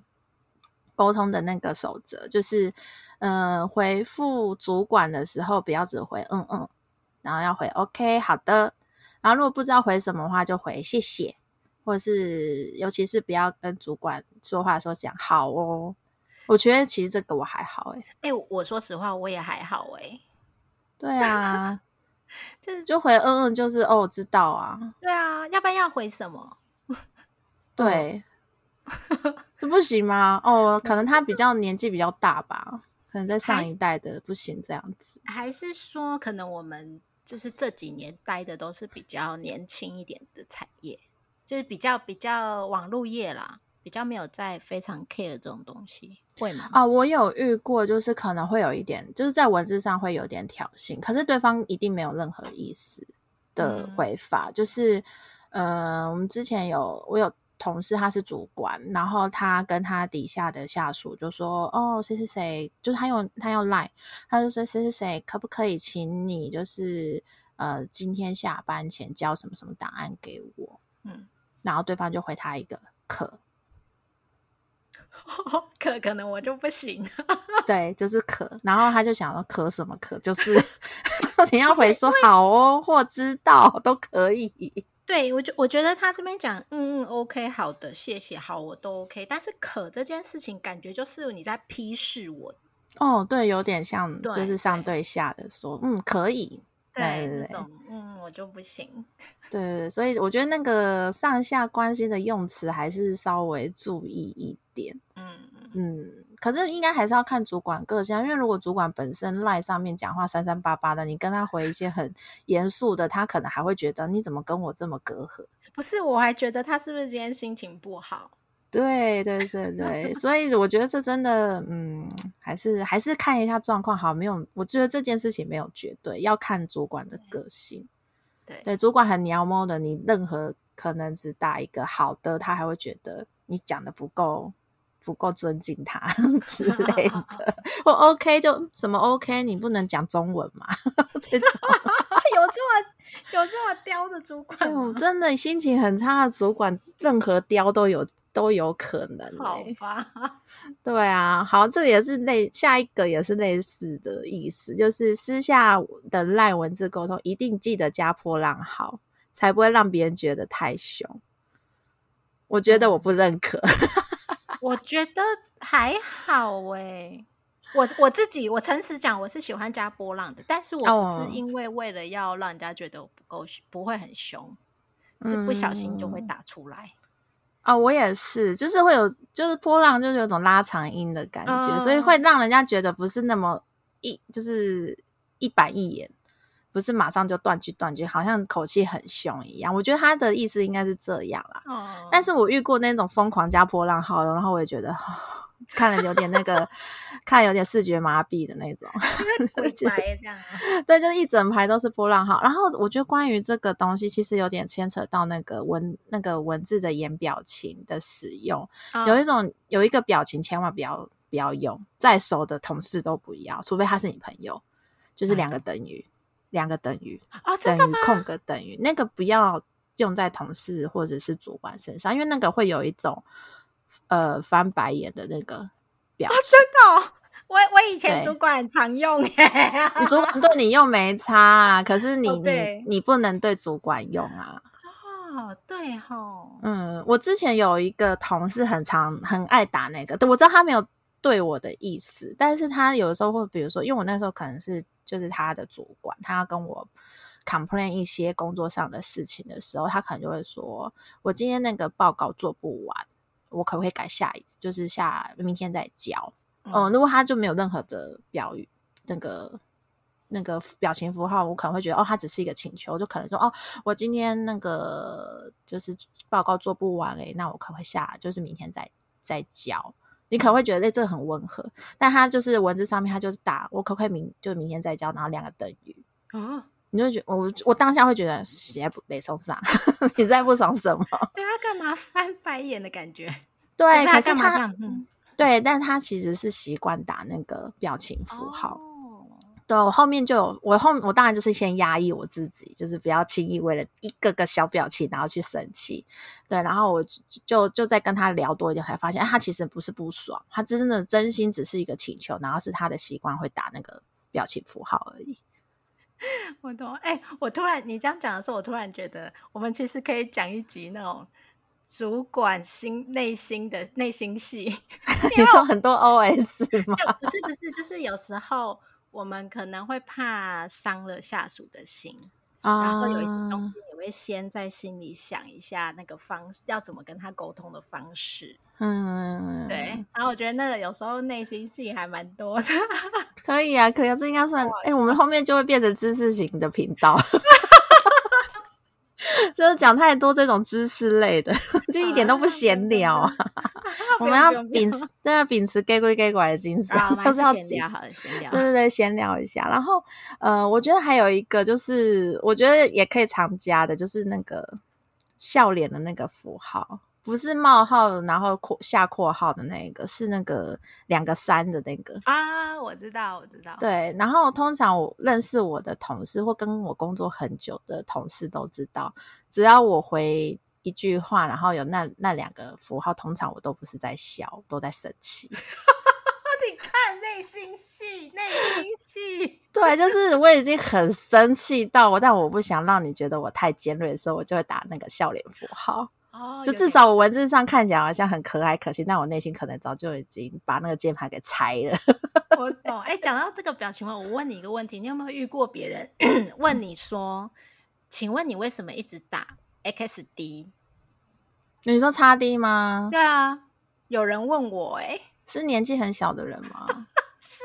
沟通的那个守则，就是嗯、呃回复主管的时候不要只回嗯嗯，然后要回 OK 好的，然后如果不知道回什么的话就回谢谢，或者是尤其是不要跟主管说话的时候讲好哦。我觉得其实这个我还好诶、哎、我说实话，我也还好哎、对啊，就是就回嗯嗯，就是哦，我知道啊，对啊，要不然要回什么？对，这不行吗？哦，可能他比较年纪比较大吧，可能在上一代的不行这样子。还是说，可能我们就是这几年待的都是比较年轻一点的产业，就是比较比较网络业啦，比较没有在非常 care 这种东西，会吗？啊，我有遇过，就是可能会有一点，就是在文字上会有点挑衅，可是对方一定没有任何意思的嗯回法。就是，呃，我们之前有我有同事，他是主管，然后他跟他底下的下属就说：“哦，谁谁谁，就是他用他用 Line，他就说谁谁谁，可不可以请你就是呃今天下班前交什么什么档案给我？”嗯，然后对方就回他一个 可。可可能我就不行，对，就是可，然后他就想说可什么可，就是 你要回说好哦，或知道都可以。对我觉我觉得他这边讲，嗯嗯，OK，好的，谢谢，好，我都 OK，但是可这件事情感觉就是你在批示我，哦，对，有点像，就是上对对下的说，嗯，可以。对那种，嗯，我就不行。对所以我觉得那个上下关系的用词还是稍微注意一点。嗯，嗯，可是应该还是要看主管个性啊，因为如果主管本身赖上面讲话三三八八的，你跟他回一些很严肃的，他可能还会觉得你怎么跟我这么隔阂。不是，我还觉得他是不是今天心情不好？对对对对，所以我觉得这真的，嗯，还是还是看一下状况好，没有，我觉得这件事情没有绝对，要看主管的个性。对对，主管很鸟猫的，你任何可能只打一个好的，他还会觉得你讲的不够不够尊敬他 之类的。我 OK 就什么 OK，你不能讲中文嘛？这种 有这么有这么刁的主管哎？真的心情很差的主管，任何刁都有都有可能、好欸。吧，对啊，好，这也是类下一个也是类似的意思，就是私下的赖文字沟通，一定记得加波浪号，才不会让别人觉得太凶。我觉得我不认可，我觉得还好哎、我我自己，我诚实讲，我是喜欢加波浪的，但是我不哦是因为为了要让人家觉得我不够凶不会很凶，是不小心就会嗯打出来。啊、我也是，就是会有，就是波浪，就是有种拉长音的感觉，所以嗯会让人家觉得不是那么一，就是一板一眼，不是马上就断句断句，好像口气很凶一样。我觉得他的意思应该是这样啦。哦但是我遇过那种疯狂加波浪号的，然后我也觉得、看了有点那个，看有点视觉麻痹的那种。鬼白这样啊，对，就是一整排都是波浪号。然后我觉得关于这个东西，其实有点牵扯到那个文那个文字的言表情的使用。有一哦种有一个表情千万不要不要用，再熟的同事都不要，除非他是你朋友，就是两个等于两个等于哦，真的吗？等于空格等于那个不要用在同事或者是主管身上，因为那个会有一种呃翻白眼的那个表情。真的哦，我我以前主管常用哎、你主管对你又没差啊，可是 你、哦你你不能对主管用啊。哦，对吼，嗯，我之前有一个同事很常很爱打那个，我知道他没有对我的意思，但是他有的时候会，比如说，因为我那时候可能是就是他的主管，他要跟我 complain 一些工作上的事情的时候，他可能就会说，我今天那个报告做不完，我可不可以改下一，就是下明天再交？嗯哦、如果他就没有任何的表语，那个那个表情符号，我可能会觉得哦，他只是一个请求，就可能说哦，我今天那个就是报告做不完诶、那我可不可以下，就是明天再再交？你可能会觉得哎、这个很温和，但他就是文字上面他就是打我可不可以明就明天再交，然后两个等于，哦，你就觉得我我当下会觉得谁不没送上，你在不爽什么？对他干嘛翻白眼的感觉？对，他可是他对，但他其实是习惯打那个表情符号。哦对我后面就有，我后我当然就是先压抑我自己，就是不要轻易为了一个个小表情然后去生气。对，然后我就就在跟他聊多一点，才发现、哎他其实不是不爽，他真的真心只是一个请求，然后是他的习惯会打那个表情符号而已。我懂。哎、我突然你这样讲的时候，我突然觉得我们其实可以讲一集那种主管心内心的内心戏，你说很多 OS 吗？就不是不是，就是有时候我们可能会怕伤了下属的心，然后有一些东啊西你会先在心里想一下那个方式，要怎么跟他沟通的方式。嗯，对，然后我觉得那个有时候内心戏还蛮多的。可以啊，可以啊，这应该算哎、我们后面就会变成知识型的频道，就是讲太多这种知识类的，就一点都不闲聊啊。我们要秉持，真的秉持 gay 归 gay 拐的精神啊，我，们都是是要记闲聊好了，闲聊。对对对，闲聊一下。然后呃，我觉得还有一个就是，我觉得也可以常加的，就是那个笑脸的那个符号，不是冒号然后括下括号的那个，是那个两个三的那个。啊，我知道，我知道。对，然后通常我认识我的同事或跟我工作很久的同事都知道，只要我回一句话，然后有那那两个符号，通常我都不是在笑，都在生气。你看内心戏，内心戏。对，就是我已经很生气到我，但我不想让你觉得我太尖锐的时候，我就会打那个笑脸符号。哦，就至少我文字上看起来好像很可爱可亲，但我内心可能早就已经把那个键盘给拆了。我 懂。哎，讲到这个表情包，我问你一个问题：你有没有遇过别人 问你说，请问你为什么一直打 XD？你说叉 D 吗？对啊，有人问我、哎，是年纪很小的人吗？是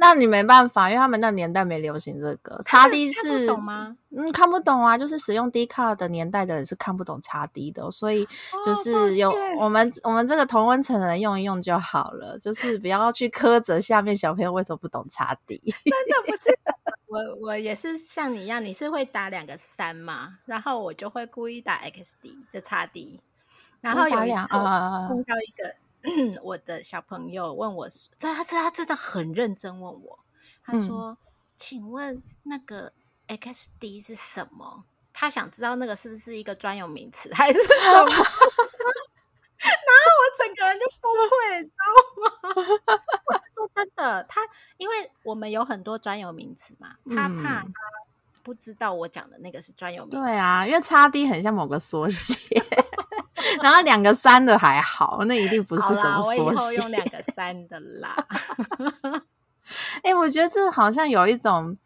那你没办法，因为他们那年代没流行这个。叉 D 是懂吗？嗯，看不懂啊，就是使用 D 卡的年代的人是看不懂叉 D 的哦、所以就是有、歉我们我们这个同温层的人用一用就好了，就是不要去苛责下面小朋友为什么不懂叉 D。真的不是我，我也是像你一样，你是会打两个三嘛，然后我就会故意打 XD 就差 D，然后有两一次碰到一个 我的小朋友问我他这他真的很认真问我，他嗯说：“请问那个 XD 是什么？他想知道那个是不是一个专有名词，还是什么？然后我整个人就崩溃，你知道吗？我是说真的，他因为我们有很多专有名词嘛，他怕他不知道我讲的那个是专有名词。对啊，因为叉 D 很像某个缩写，然后两个三的还好，那一定不是什么缩写。我以后用两个三的啦。哎，我觉得这好像有一种。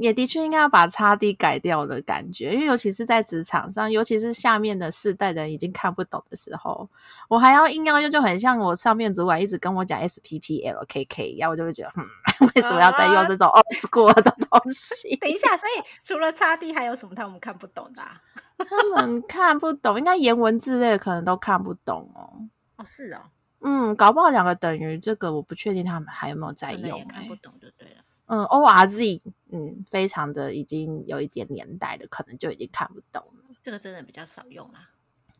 也的确应该要把叉 D 改掉的感觉，因为尤其是在职场上，尤其是下面的世代的人已经看不懂的时候，我还要硬要用，就很像我上面主管一直跟我讲 S P P L K K 一样，我就会觉得，嗯，为什么要再用这种 old school 的东西？等一下，所以除了擦地还有什么他们看不懂的？他们看不懂，应该言文字类可能都看不懂哦。哦，是哦，嗯，搞不好两个等于这个，我不确定他们还有没有在用，看不懂就对了。嗯，O R Z，嗯，非常的已经有一点年代了，可能就已经看不懂了。这个真的比较少用啊。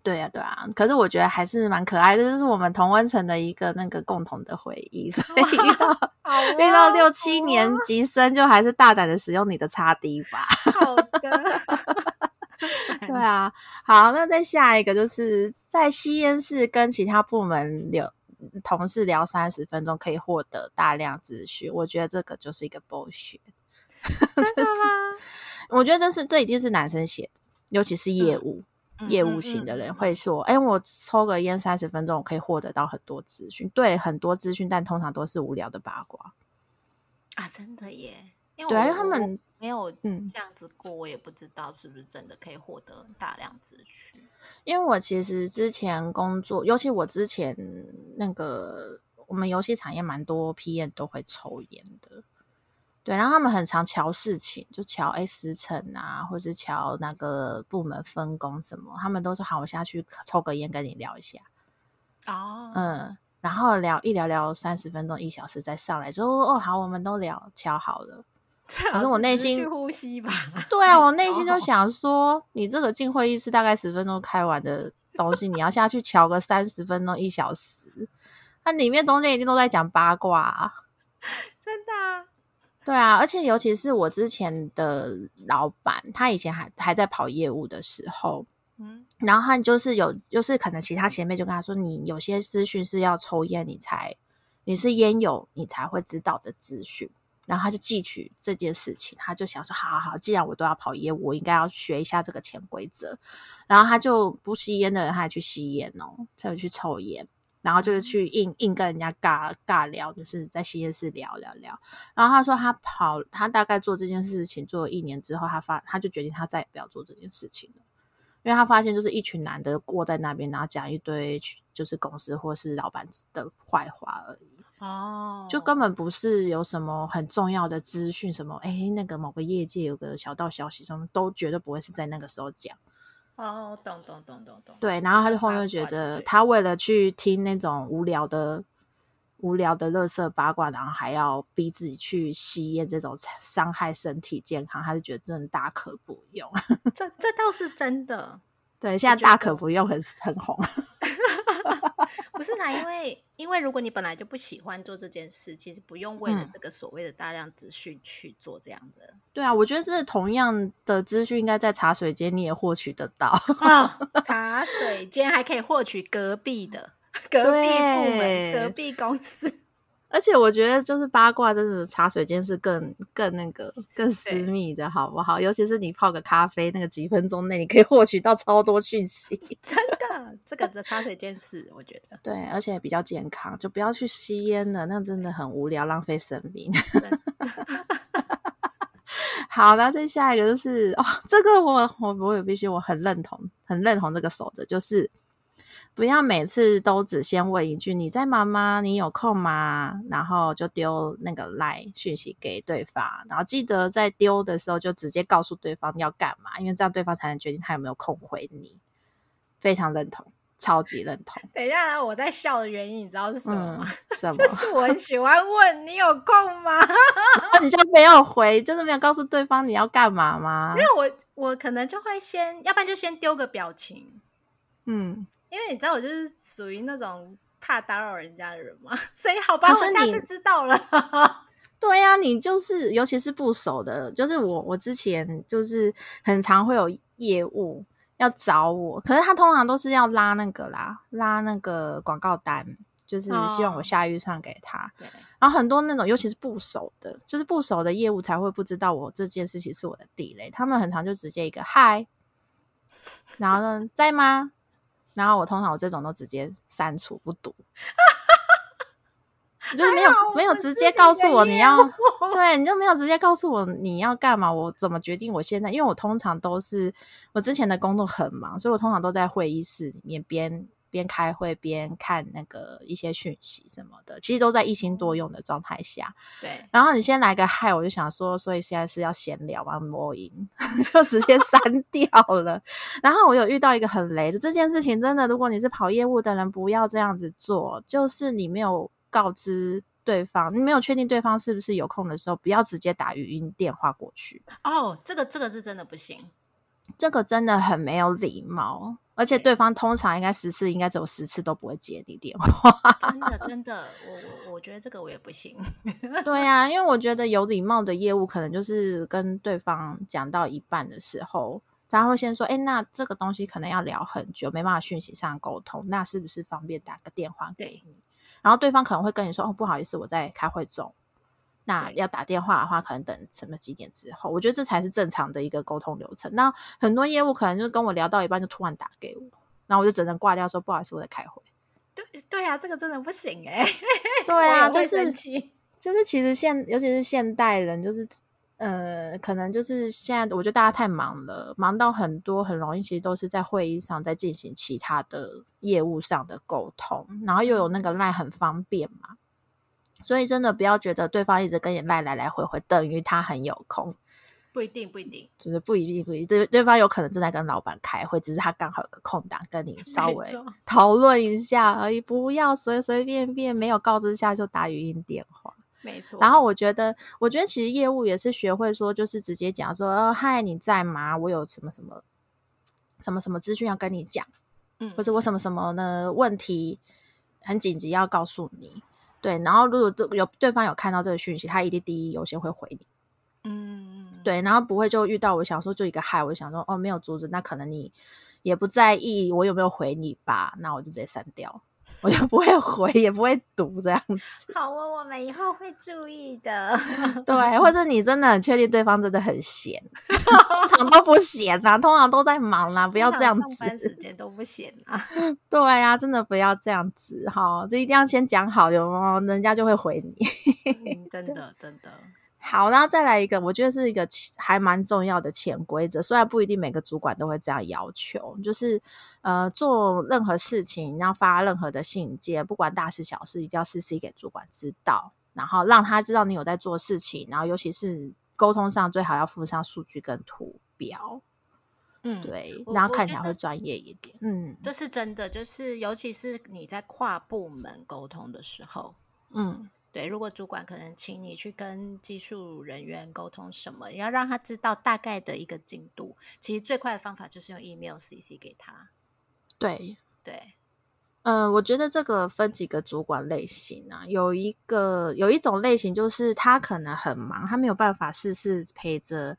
对啊，对啊。可是我觉得还是蛮可爱的，就是我们同温层的一个那个共同的回忆。所以遇到 遇到六七年级生，就还是大胆的使用你的叉 D 吧。好的。对啊，好，那再下一个就是在吸烟室跟其他部门聊。同事聊三十分钟可以获得大量资讯，我觉得这个就是一个 bullshit。真的吗？我觉得这是这一定是男生写的，尤其是业务业务型的人会说：“哎，我抽个烟三十分钟，我可以获得到很多资讯。”对，很多资讯，但通常都是无聊的八卦啊！真的耶。因为他们没有嗯这样子过，我也不知道是不是真的可以获得大量资讯。因为我其实之前工作，尤其我之前那个我们游戏产业蛮多 PM 都会抽烟的，对，然后他们很常瞧事情，就瞧哎时辰啊，或是瞧那个部门分工什么，他们都说好，我下去抽个烟跟你聊一下。哦，嗯，然后聊一聊聊三十分钟一小时再上来之后，哦好，我们都聊瞧好了。可是我内心呼吸吧，对啊，我内心就想说，你这个进会议室大概十分钟开完的东西，你要下去瞧个三十分钟一小时，那里面中间一定都在讲八卦，真的，对啊，而且尤其是我之前的老板，他以前还还在跑业务的时候，嗯，然后他就是有，就是可能其他前辈就跟他说，你有些资讯是要抽烟你才，你是烟友你才会知道的资讯。然后他就记取这件事情，他就想说：好好好，既然我都要跑业务，我应该要学一下这个潜规则。然后他就不吸烟的人，他还去吸烟哦，他就去抽烟，然后就是去硬硬跟人家尬尬聊，就是在吸烟室聊聊聊。然后他说他跑，他大概做这件事情做了一年之后，他发他就决定他再也不要做这件事情了，因为他发现就是一群男的过在那边，然后讲一堆就是公司或是老板的坏话而已。哦，就根本不是有什么很重要的资讯，什么哎，那个某个业界有个小道消息，什么都绝对不会是在那个时候讲。哦，懂懂懂懂懂。对，然后他就后面觉得，他为了去听那种无聊的、无聊的乐色八卦，然后还要逼自己去吸烟，这种伤害身体健康，他就觉得真的大可不用。这这倒是真的。对，现在大可不用，很很红。不是啦，因为因为如果你本来就不喜欢做这件事，其实不用为了这个所谓的大量资讯去做这样的。对啊，我觉得这同样的资讯应该在茶水间你也获取得到。茶水间还可以获取隔壁的隔壁部门、隔壁公司。而且我觉得，就是八卦，真的茶水间是更更那个更私密的，好不好？尤其是你泡个咖啡，那个几分钟内，你可以获取到超多讯息。真的，这个的茶水间是我觉得对，而且比较健康，就不要去吸烟了，那真的很无聊，浪费生命。好，那再下一个就是哦，这个我我我有必须，我很认同，很认同这个守则，就是。不要每次都只先问一句“你在忙吗？你有空吗？”然后就丢那个赖讯息给对方，然后记得在丢的时候就直接告诉对方要干嘛，因为这样对方才能决定他有没有空回你。非常认同，超级认同。等一下，我在笑的原因你知道是什么吗？什么？就是我很喜欢问你有空吗？你就没有回，就是没有告诉对方你要干嘛吗？因为我我可能就会先，要不然就先丢个表情，嗯。因为你知道我就是属于那种怕打扰人家的人嘛，所以好吧，我下次知道了。对呀、你就是尤其是不熟的，就是我我之前就是很常会有业务要找我，可是他通常都是要拉那个啦，拉那个广告单，就是希望我哦下预算给他。对，然后很多那种尤其是不熟的，就是不熟的业务才会不知道我这件事情是我的地雷，他们很常就直接一个嗨，然后呢在吗？然后我通常我这种都直接删除不读，就是没有没有直接告诉我你要 对，你就没有直接告诉我你要干嘛，我怎么决定我现在？因为我通常都是我之前的工作很忙，所以我通常都在会议室里面边边开会边看那个一些讯息什么的，其实都在一心多用的状态下。对，然后你先来个嗨，我就想说，所以现在是要闲聊吗？魔音就直接删 掉了。然后我有遇到一个很雷的这件事情，真的，如果你是跑业务的人，不要这样子做，就是你没有告知对方，你没有确定对方是不是有空的时候，不要直接打语音电话过去，哦，这个这个是真的不行。这个真的很没有礼貌。而且对对方通常应该十次，应该只有十次都不会接你电话。真的真的，我我我觉得这个我也不行。对呀、因为我觉得有礼貌的业务，可能就是跟对方讲到一半的时候，他会先说：“哎，那这个东西可能要聊很久，没办法讯息上沟通，那是不是方便打个电话给你？”然后对方可能会跟你说：“哦，不好意思，我在开会中。”那要打电话的话，可能等什么几点之后？我觉得这才是正常的一个沟通流程。那很多业务可能就跟我聊到一半，就突然打给我，然后我就只能挂掉说：“不好意思，我在开会。”对对啊，这个真的不行哎、对啊，就是。就是其实现尤其是现代人，就是呃，可能就是现在我觉得大家太忙了，忙到很多很容易，其实都是在会议上在进行其他的业务上的沟通，然后又有那个赖很方便嘛，所以真的不要觉得对方一直跟你赖来来回回，等于他很有空，不一定，不一定，就是不一定不一定，对对方有可能正在跟老板开会，只是他刚好有个空档跟你稍微讨论一下而已，不要随随便便没有告知下就打语音电话。没错。然后我觉得，我觉得其实业务也是学会说，就是直接讲说，呃，嗨，你在吗？我有什么什么什么什么资讯要跟你讲，嗯或者我什么什么的问题很紧急要告诉你。对，然后如果对有对方有看到这个讯息，他一定第一优先会回你。嗯，对，然后不会就遇到我想说就一个嗨，我就想说哦没有阻止，那可能你也不在意我有没有回你吧，那我就直接删掉，我就不会回，也不会读这样子。好哦，我们以后会注意的。对，或者你真的很确定对方真的很闲，通常都不闲啦，通常都在忙啦，不要这样子上班时。间都不闲啊。对啊，真的不要这样子哈，就一定要先讲好，有没有？人家就会回你。嗯，真的 真的。好，然后再来一个，我觉得是一个其还蛮重要的潜规则，虽然不一定每个主管都会这样要求，就是呃，做任何事情要发任何的信件，不管大事小事，一定要 CC 给主管知道，然后让他知道你有在做事情，然后尤其是沟通上最好要附上数据跟图表，嗯，对，然后看起来会专业一点。嗯这是真的，就是尤其是你在跨部门沟通的时候，嗯，对，如果主管可能请你去跟技术人员沟通什么，要让他知道大概的一个进度，其实最快的方法就是用 email CC 给他。对，对，嗯，我觉得这个分几个主管类型啊，有一个有一种类型就是他可能很忙，他没有办法事事陪着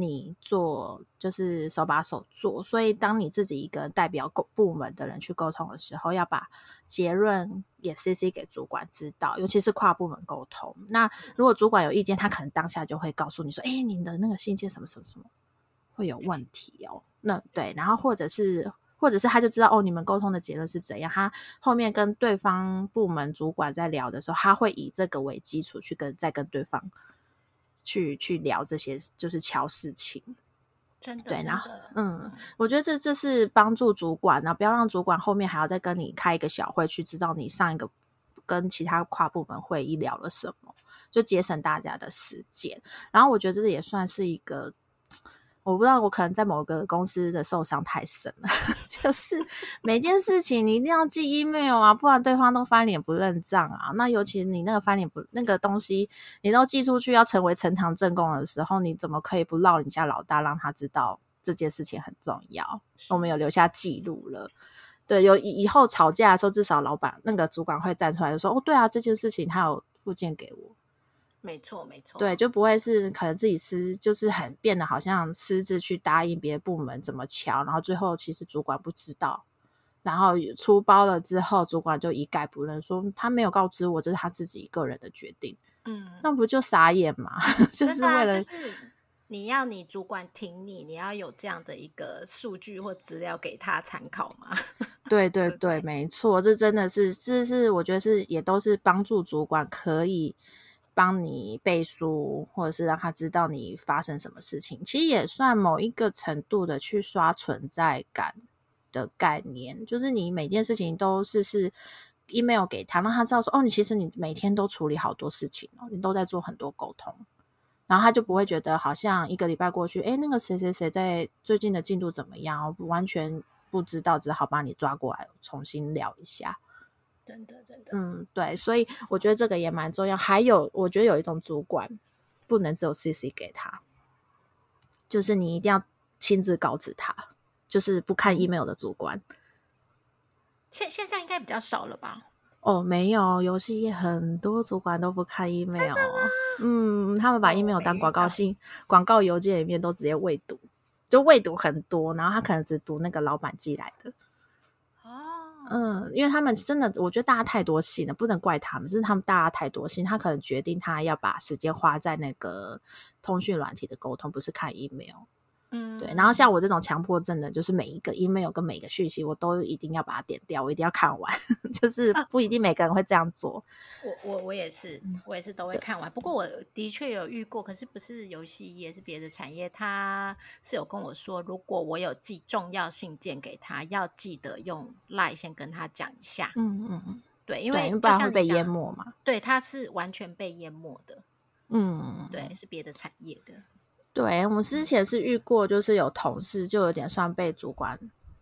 你做，就是手把手做，所以当你自己一个代表部门的人去沟通的时候，要把结论也 CC 给主管知道，尤其是跨部门沟通。那如果主管有意见，他可能当下就会告诉你说：“哎，你的那个信件什么什么什么会有问题哦。”那对，然后或者是。或者是他就知道哦，你们沟通的结论是怎样。他后面跟对方部门主管在聊的时候，他会以这个为基础去跟再跟对方去去聊这些，就是敲事情。真的，对，然后嗯，我觉得这这是帮助主管，然后不要让主管后面还要再跟你开一个小会，去知道你上一个跟其他跨部门会议聊了什么，就节省大家的时间。然后我觉得这也算是一个。我不知道，我可能在某个公司的受伤太深了，就是每件事情你一定要寄 email 啊，不然对方都翻脸不认账啊。那尤其你那个翻脸不那个东西，你都寄出去要成为呈堂证供的时候，你怎么可以不绕你家老大，让他知道这件事情很重要？我们有留下记录了。对，有以后吵架的时候，至少老板那个主管会站出来说：“哦，对啊，这件事情他有附件给我。”没错没错，对，就不会是可能自己私就是很变得好像私自去答应别的部门怎么瞧，然后最后其实主管不知道，然后出包了之后，主管就一概不认，说他没有告知我，这是他自己个人的决定，嗯，那不就傻眼嘛？就是为了、就是你要你主管挺你，你要有这样的一个数据或资料给他参考嘛。对 对，对没错，这真的是，这是我觉得是也都是帮助主管可以帮你背书，或者是让他知道你发生什么事情，其实也算某一个程度的去刷存在感的概念，就是你每件事情都是是 email 给他，让他知道说，哦，你其实你每天都处理好多事情哦，你都在做很多沟通。然后他就不会觉得好像一个礼拜过去，哎，那个谁谁谁在最近的进度怎么样？我完全不知道，只好把你抓过来重新聊一下。真的真的，嗯，对，所以我觉得这个也蛮重要。还有，我觉得有一种主管不能只有 CC 给他，就是你一定要亲自告知他，就是不看 email 的主管。现现在应该比较少了吧？哦，没有，游戏业很多主管都不看 email，嗯，他们把哦 email 当广告信、广告邮件里面都直接未读，就未读很多，然后他可能只读那个老板寄来的。嗯，因为他们真的，我觉得大家太多戏了，不能怪他们，是他们大家太多心，他可能决定他要把时间花在那个通讯软体的沟通，不是看 email。嗯，对，然后像我这种强迫症的，就是每一个 email 跟每一个讯息，我都一定要把它点掉，我一定要看完，就是不一定每个人会这样做。我我我也是，我也是都会看完。不过我的确有遇过，可是不是游戏业，是别的产业。他是有跟我说，如果我有寄重要信件给他，要记得用赖先跟他讲一下。嗯嗯嗯，对，因，为不然会被淹没嘛。对，他是完全被淹没的。嗯，对，是别的产业的。对，我们之前是遇过，就是有同事就有点算被主管，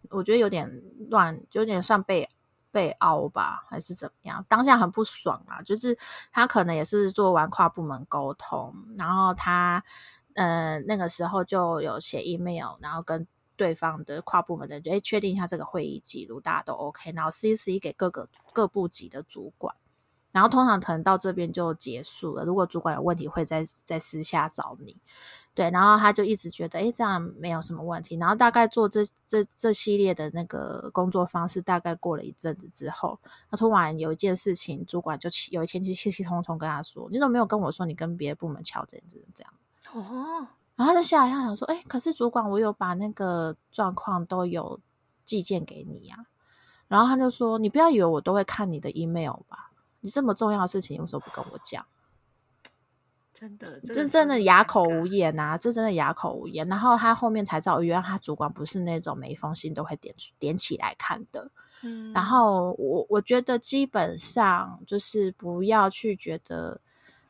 我觉得有点乱，有点算被被凹吧，还是怎么样？当下很不爽啊，就是他可能也是做完跨部门沟通，然后他呃那个时候就有写 email，然后跟对方的跨部门的人，哎，确定一下这个会议记录，大家都 OK，然后 CC 给各个各部级的主管。然后通常可能到这边就结束了。如果主管有问题，会在在私下找你。对，然后他就一直觉得，哎，这样没有什么问题。然后大概做这这这系列的那个工作方式，大概过了一阵子之后，他突然有一件事情，主管就气，有一天就气气冲冲跟他说：“你怎么没有跟我说你跟别的部门敲这这这样？”哦，然后他就下来，他想说：“哎，可是主管，我有把那个状况都有寄件给你呀、然后他就说：“你不要以为我都会看你的 email 吧？你这么重要的事情，你为什么不跟我讲？”真的，这真的哑口无言。言呐、这真的哑口无言。然后他后面才知道，原来他主管不是那种每一封信都会点点起来看的。嗯然后我我觉得基本上就是不要去觉得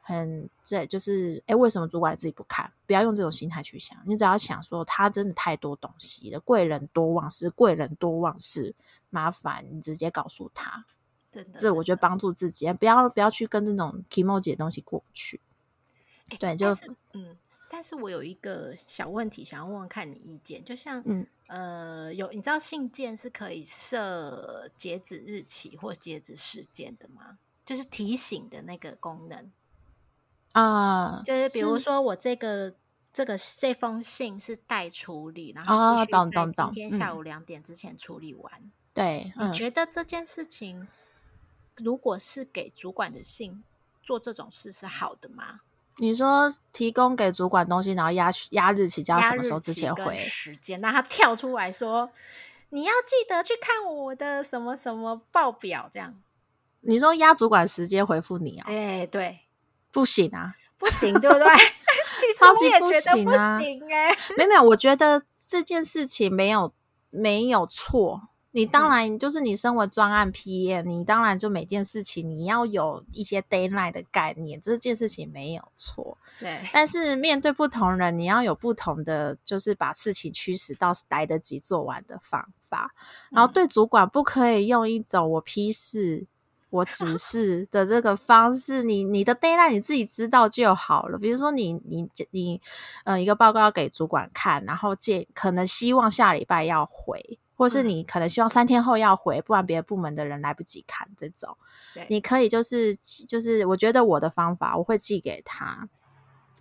很这就是哎，为什么主管自己不看？不要用这种心态去想。你只要想说他真的太多东西了，贵人多忘事，贵人多忘事，麻烦你直接告诉他。真的，这我觉得帮助自己，不要不要去跟这种 emoji 的东西过不去。诶对就是嗯，但是我有一个小问题想要问问看你意见，就像嗯呃，有你知道信件是可以设截止日期或截止时间的吗？就是提醒的那个功能，啊，就是比如说我这个这个这封信是待处理，然哦后必须在今天下嗯午两点之前处理完。对，嗯你觉得这件事情如果是给主管的信做这种事是好的吗？你说提供给主管东西，然后压压日期，叫他什么时候之前回？时间，那他跳出来说：“你要记得去看我的什么什么报表。”这样，你说压主管时间回复你啊、哎，对，不行啊，不行，对不对？其实我也超级不觉得不行啊行哎、没有没有，我觉得这件事情没有没有错。你当然就是你身为专案 PM，你当然就每件事情你要有一些 d a y l i n e 的概念，这件事情没有错。对，但是面对不同人，你要有不同的，就是把事情驱使到来得及做完的方法。然后嗯对主管不可以用一种我批示、我指 示的这个方式，你你的 d a y l i n e 你自己知道就好了。比如说你你你呃一个报告要给主管看，然后建可能希望下礼拜要回。或是你可能希望三天后要回，不然别的部门的人来不及看这种，你可以就是就是我觉得我的方法，我会寄给他。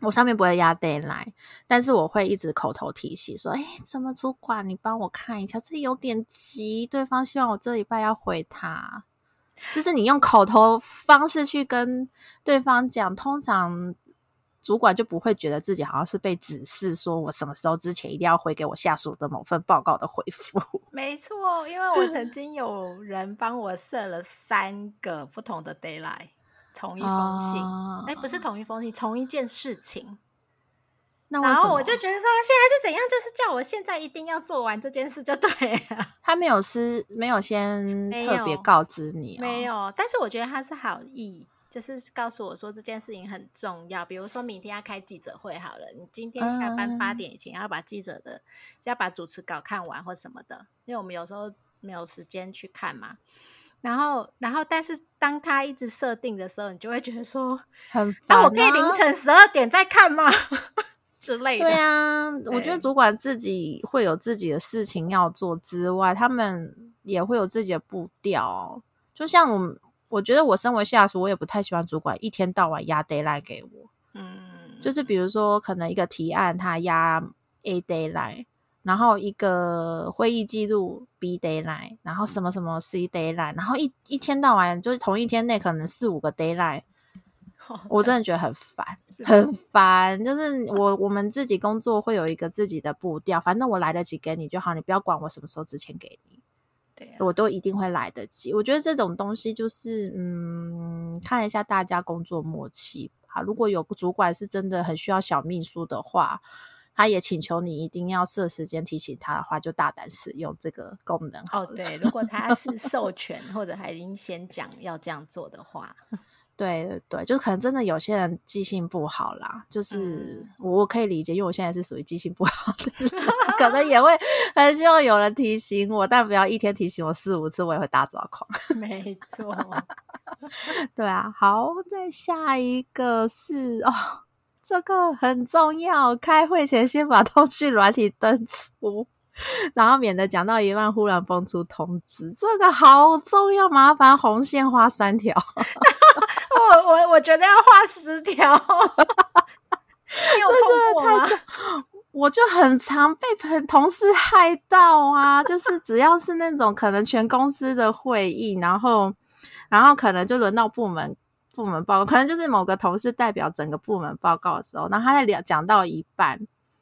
我上面不会压 deadline，但是我会一直口头提醒说：“哎，怎么主管，你帮我看一下，这有点急。对方希望我这礼拜要回他，就是你用口头方式去跟对方讲，通常主管就不会觉得自己好像是被指示，说我什么时候之前一定要回给我下属的某份报告的回复。没错，因为我曾经有人帮我设了三个不同的 d a y l i h t。同一封信，哎，不是同一封信，同一件事情。那然后我就觉得说，现在是怎样？就是叫我现在一定要做完这件事就对了。他没有私，没有先特别告知你，没有。但是我觉得他是好意，就是告诉我说这件事情很重要。比如说明天要开记者会，好了，你今天下班八点以前要把记者的，要把主持稿看完或什么的，因为我们有时候没有时间去看嘛。然后，然后，但是当他一直设定的时候，你就会觉得说，很烦。那我可以凌晨十二点再看吗？之类的。对啊，我觉得主管自己会有自己的事情要做之外，他们也会有自己的步调。就像我，我觉得我身为下属，我也不太喜欢主管一天到晚压 d a y l i n e 给我。嗯，就是比如说，可能一个提案他压 A d a y l i n e 然后一个会议记录 B d a y l i n e 然后什么什么 C d a y l i n e 然后一一天到晚就是同一天内可能四五个 d a y l i n e 我真的觉得很烦，很烦。就是我我们自己工作会有一个自己的步调，反正我来得及给你就好，你不要管我什么时候之前给你，对我都一定会来得及。我觉得这种东西就是嗯，看一下大家工作默契啊。如果有主管是真的很需要小秘书的话。他也请求你一定要设时间提醒他的话，就大胆使用这个功能。哦，对，如果他是授 权或者还已经先讲要这样做的话，对对对，就可能真的有些人记性不好啦。就是我可以理解，因为我现在是属于记性不好的，可能也会很希望有人提醒我，但不要一天提醒我四五次，我也会大抓狂。没错，对啊。好，再下一个是哦。这个很重要，开会前先把通讯软体登出，然后免得讲到一半忽然蹦出通知。这个好重要，麻烦红线画三条。我我我觉得要画十条。这是太我就很常被同事害到啊！就是只要是那种可能全公司的会议，然后然后可能就轮到部门。部门报告可能就是某个同事代表整个部门报告的时候，然后他在聊讲到一半，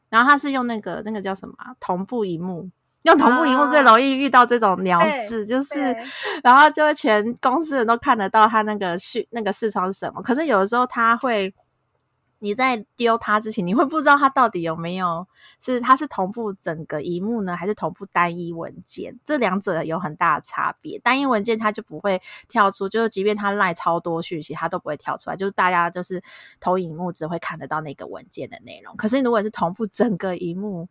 然后他是用那个那个叫什么同步荧幕，用同步荧幕最容易遇到这种鸟事，就是然后就会全公司人都看得到他那个视那个视窗是什么，可是有的时候他会。你在丢它之前，你会不知道它到底有没有是它是同步整个荧幕呢，还是同步单一文件？这两者有很大的差别。单一文件它就不会跳出，就是即便它赖超多讯息，它都不会跳出来。就是大家就是投影幕只会看得到那个文件的内容。可是如果是同步整个荧幕，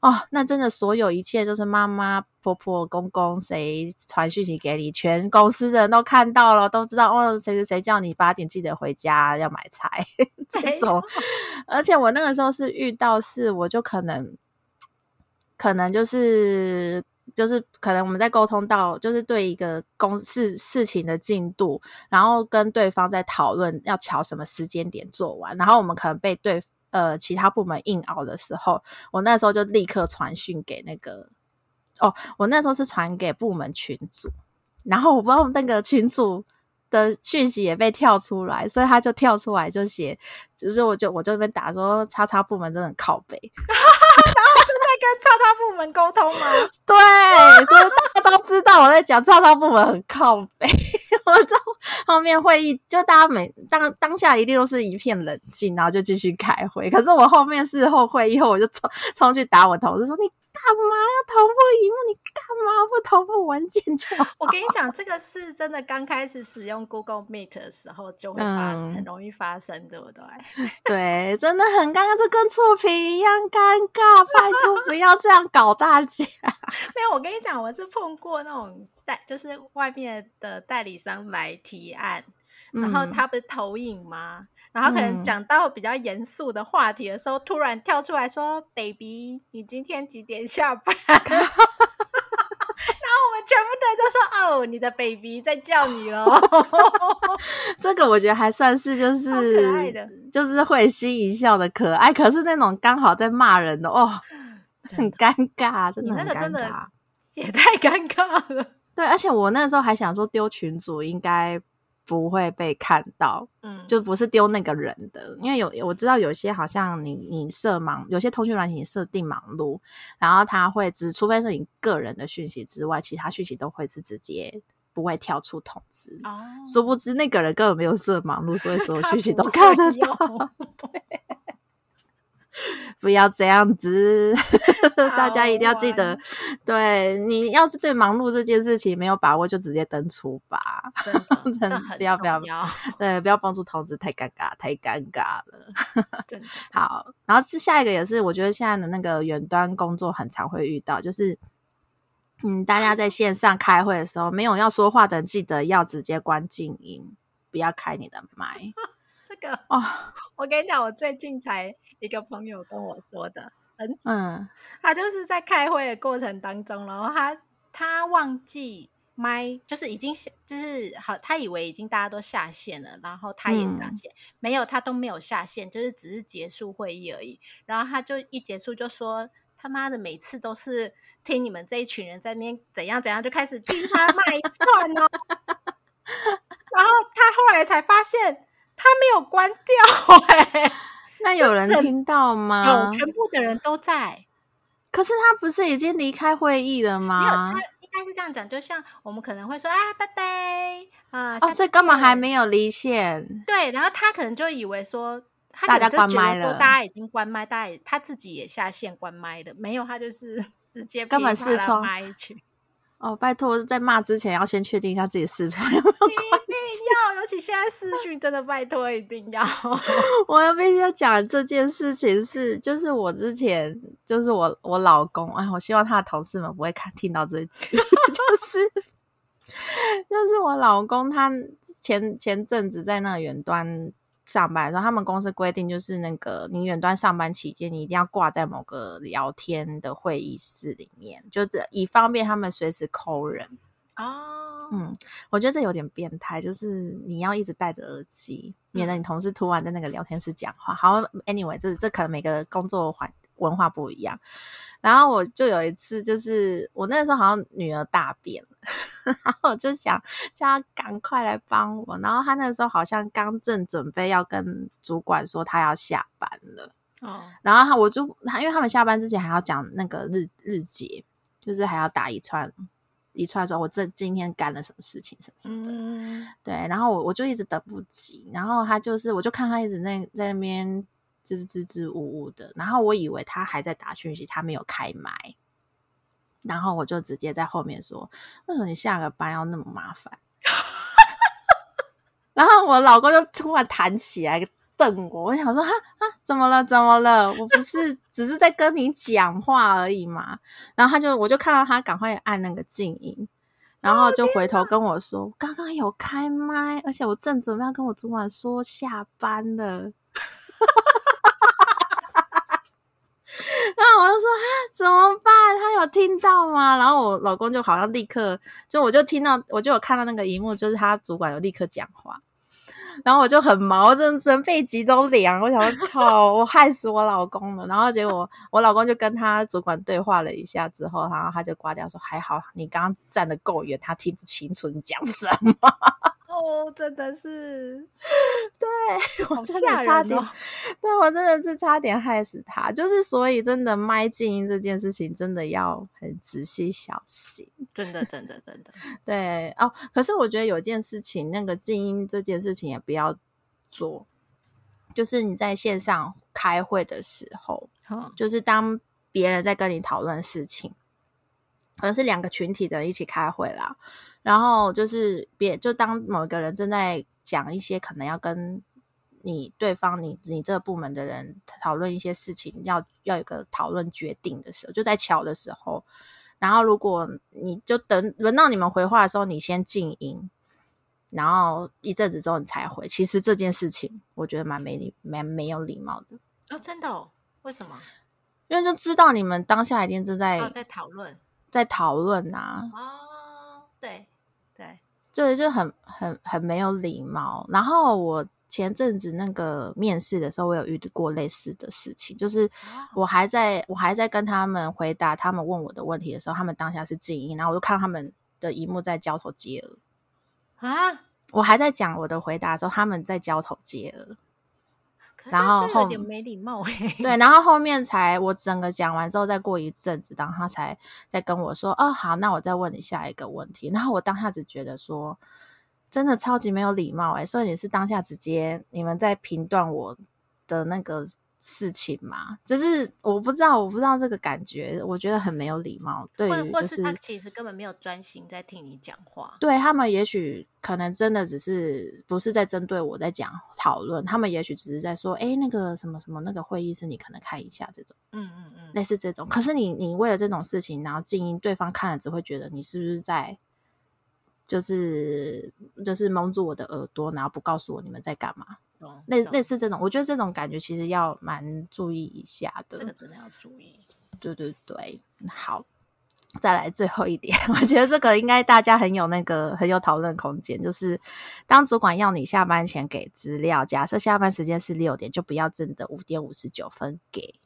哦，那真的所有一切都是妈妈、婆婆、公公谁传讯息给你，全公司的人都看到了，都知道哦，谁谁谁叫你八点记得回家要买菜 这种。而且我那个时候是遇到事，我就可能可能就是就是可能我们在沟通到就是对一个公事事情的进度，然后跟对方在讨论要调什么时间点做完，然后我们可能被对。呃，其他部门硬熬的时候，我那时候就立刻传讯给那个哦，我那时候是传给部门群组，然后我不知道那个群组的讯息也被跳出来，所以他就跳出来就写，就是我就我就那边打说，叉叉部门真的很靠背，然后是在跟叉叉部门沟通吗？对，所以大家都知道我在讲叉叉部门很靠背。我在后面会议，就大家每当当下一定都是一片冷静，然后就继续开会。可是我后面事后会议后，我就冲冲去打我同事说：“你干嘛要同步荧幕？你干嘛不同步文件？”就我跟你讲，这个是真的，刚开始使用 Google Meet 的时候就会发生，很容易发生，对不对？对，真的很尴尬，这跟触屏一样尴尬。拜托，不要这样搞大家。没有，我跟你讲，我是碰过那种。代就是外面的代理商来提案，然后他不是投影吗？然后可能讲到比较严肃的话题的时候，突然跳出来说：“baby，你今天几点下班？” 然后我们全部的人都说：“哦，你的 baby 在叫你了。这个我觉得还算是就 是可爱是的就是会心一笑的可爱，可是那种刚好在骂人的哦，很尴尬，真你的很尴那个真的尬。也太尴尬了。对，而且我那时候还想说丢群主应该不会被看到，嗯，就不是丢那个人的，因为有我知道有些好像你你设盲，有些通讯软体你设定忙碌，然后他会只除非是你个人的讯息之外，其他讯息都会是直接不会跳出通知。哦，殊不知那个人根本没有设忙碌，所以所有 讯息都看得到。用不要这样子，大家一定要记得玩，对你要是对忙碌这件事情没有把握，就直接登出吧。真的，不要不要不要，对，不要帮助通知，太尴尬，太尴尬了。好，然后是下一个也是，我觉得现在的那个远端工作很常会遇到，就是嗯，大家在线上开会的时候，没有要说话的人，记得要直接关静音，不要开你的麦这个哦。我跟你讲，我最近才一个朋友跟我说的，很嗯他就是在开会的过程当中，然后他他忘记麦，就是已经下，就是好，他以为已经大家都下线了，然后他也下嗯线，没有，他都没有下线，就是只是结束会议而已。然后他就一结束就说。他妈的，每次都是听你们这一群人在那边怎样怎样，就开始逼他骂一串哦。然后他后来才发现，他没有关掉、欸，那有人整听到吗有？全部的人都在。可是他不是已经离开会议了没有，吗他？应该是这样讲，就像我们可能会说啊，拜拜啊，哦，下次所以根本还见没有离线。对，然后他可能就以为说，他大家关麦了大家已经关麦，大家也他自己也下线关麦了，没有，他就是直接根本噼里啪啦视窗麦去，哦，拜托，在骂之前要先确定一下自己四川有没有一定要，尤其现在视讯，真的拜托一定要，我要必须要讲这件事情是，就是我之前就是我我老公，哎，我希望他的同事们不会看听到这一集，就是就是我老公他前前阵子在那个远端上班的时候，他们公司规定就是那个你远端上班期间，你一定要挂在某个聊天的会议室里面，就是以方便他们随时抠人。哦，嗯，我觉得这有点变态，就是你要一直戴着耳机，免得你同事突然在那个聊天室讲话。好，anyway，这这可能每个工作环文化不一样。然后我就有一次，就是我那时候好像女儿大便了，然后我就想叫她赶快来帮我。然后她那时候好像刚正准备要跟主管说她要下班了，哦，然后他我就他因为他们下班之前还要讲那个日日结，就是还要打一串一串说我这今天干了什么事情什么什么的。嗯，对，然后我我就一直等不及，然后他就是我就看他一直那在那边支支支吾吾的，然后我以为他还在打讯息，他没有开麦，然后我就直接在后面说：“为什么你下个班要那么麻烦？” 然后我老公就突然弹起来瞪我，我想说：“哈啊，怎么了？怎么了？我不是只是在跟你讲话而已嘛。”然后他就我就看到他赶快按那个静音。然后就回头跟我说，刚刚有开麦，而且我正准备要跟我主管说下班了。然后我就说啊，怎么办？他有听到吗？然后我老公就好像立刻，就我就听到，我就有看到那个荧幕，就是他主管有立刻讲话。然后我就很毛，真整背脊都凉。我想说，靠，我害死我老公了。然后结果我老公就跟他主管对话了一下之后，然后他就挂掉说：“还好你刚刚站得够远，他听不清楚你讲什么。哦，真的是，对我真的差点，对我真的是差点害死他。就是所以真的麦静音这件事情，真的要很仔细小心。真的，真的，真的，对哦，可是我觉得有一件事情，那个静音这件事情也不要做，就是你在线上开会的时候，嗯就是当别人在跟你讨论事情，可能是两个群体的人一起开会啦，然后就是别就当某一个人正在讲一些可能要跟你对方你你这个部门的人讨论一些事情，要要有个讨论决定的时候，就在巧的时候，然后如果你就等轮到你们回话的时候，你先静音。然后一阵子之后你才回，其实这件事情我觉得蛮没礼、蛮没有礼貌的。哦，真的哦，为什么？因为就知道你们当下一定正在、哦，在讨论在讨论啊，哦，对对，就很很很没有礼貌。然后我前阵子那个面试的时候，我有遇过类似的事情，就是我还在我还在跟他们回答他们问我的问题的时候，他们当下是静音，然后我就看他们的荧幕在交头接耳啊。我还在讲我的回答的时候，他们在交头接耳。然后有点没礼貌哎，对，然后后面才我整个讲完之后，再过一阵子，然后他才再跟我说：“哦，好，那我再问你下一个问题。”然后我当下只觉得说，真的超级没有礼貌哎，所以你是当下直接你们在评断我的那个。事情嘛，就是我不知道，我不知道这个感觉，我觉得很没有礼貌。对，或是他其实根本没有专心在听你讲话。对他们，也许可能真的只是不是在针对我在讲讨论，他们也许只是在说，哎，那个什么什么那个会议室，你可能看一下这种，嗯嗯嗯，类似这种。可是你你为了这种事情，然后静音，对方看了只会觉得你是不是在，就是就是蒙住我的耳朵，然后不告诉我你们在干嘛。类类似这种，我觉得这种感觉其实要蛮注意一下的。这个真的要注意。对对对，好，再来最后一点，我觉得这个应该大家很有那个很有讨论空间。就是当主管要你下班前给资料，假设下班时间是六点，就不要真的五点五十九分给。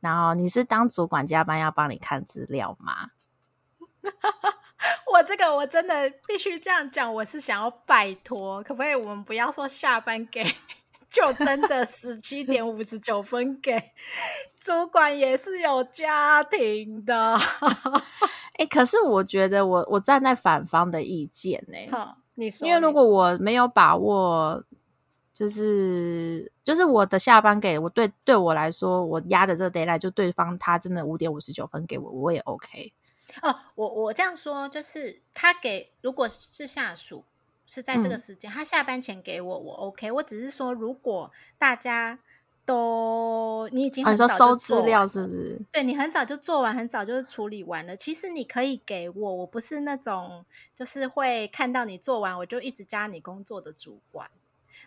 然后你是当主管加班要帮你看资料吗？我这个我真的必须这样讲，我是想要拜托，可不可以我们不要说下班给，就真的十七点五十九分给。主管也是有家庭的，哎，可是我觉得我我站在反方的意见呢。好，你说，因为如果我没有把握，就是就是我的下班给我对对我来说，我压的这个 d a y l i g h t 就对方他真的五点五十九分给我，我也 OK。哦，我我这样说就是他给，如果是下属是在这个时间，他下班前给我，我 OK。我只是说，如果大家都你已经很早收资料，是不是？对你很早就做完，很早就处理完了。其实你可以给我，我不是那种就是会看到你做完我就一直加你工作的主管，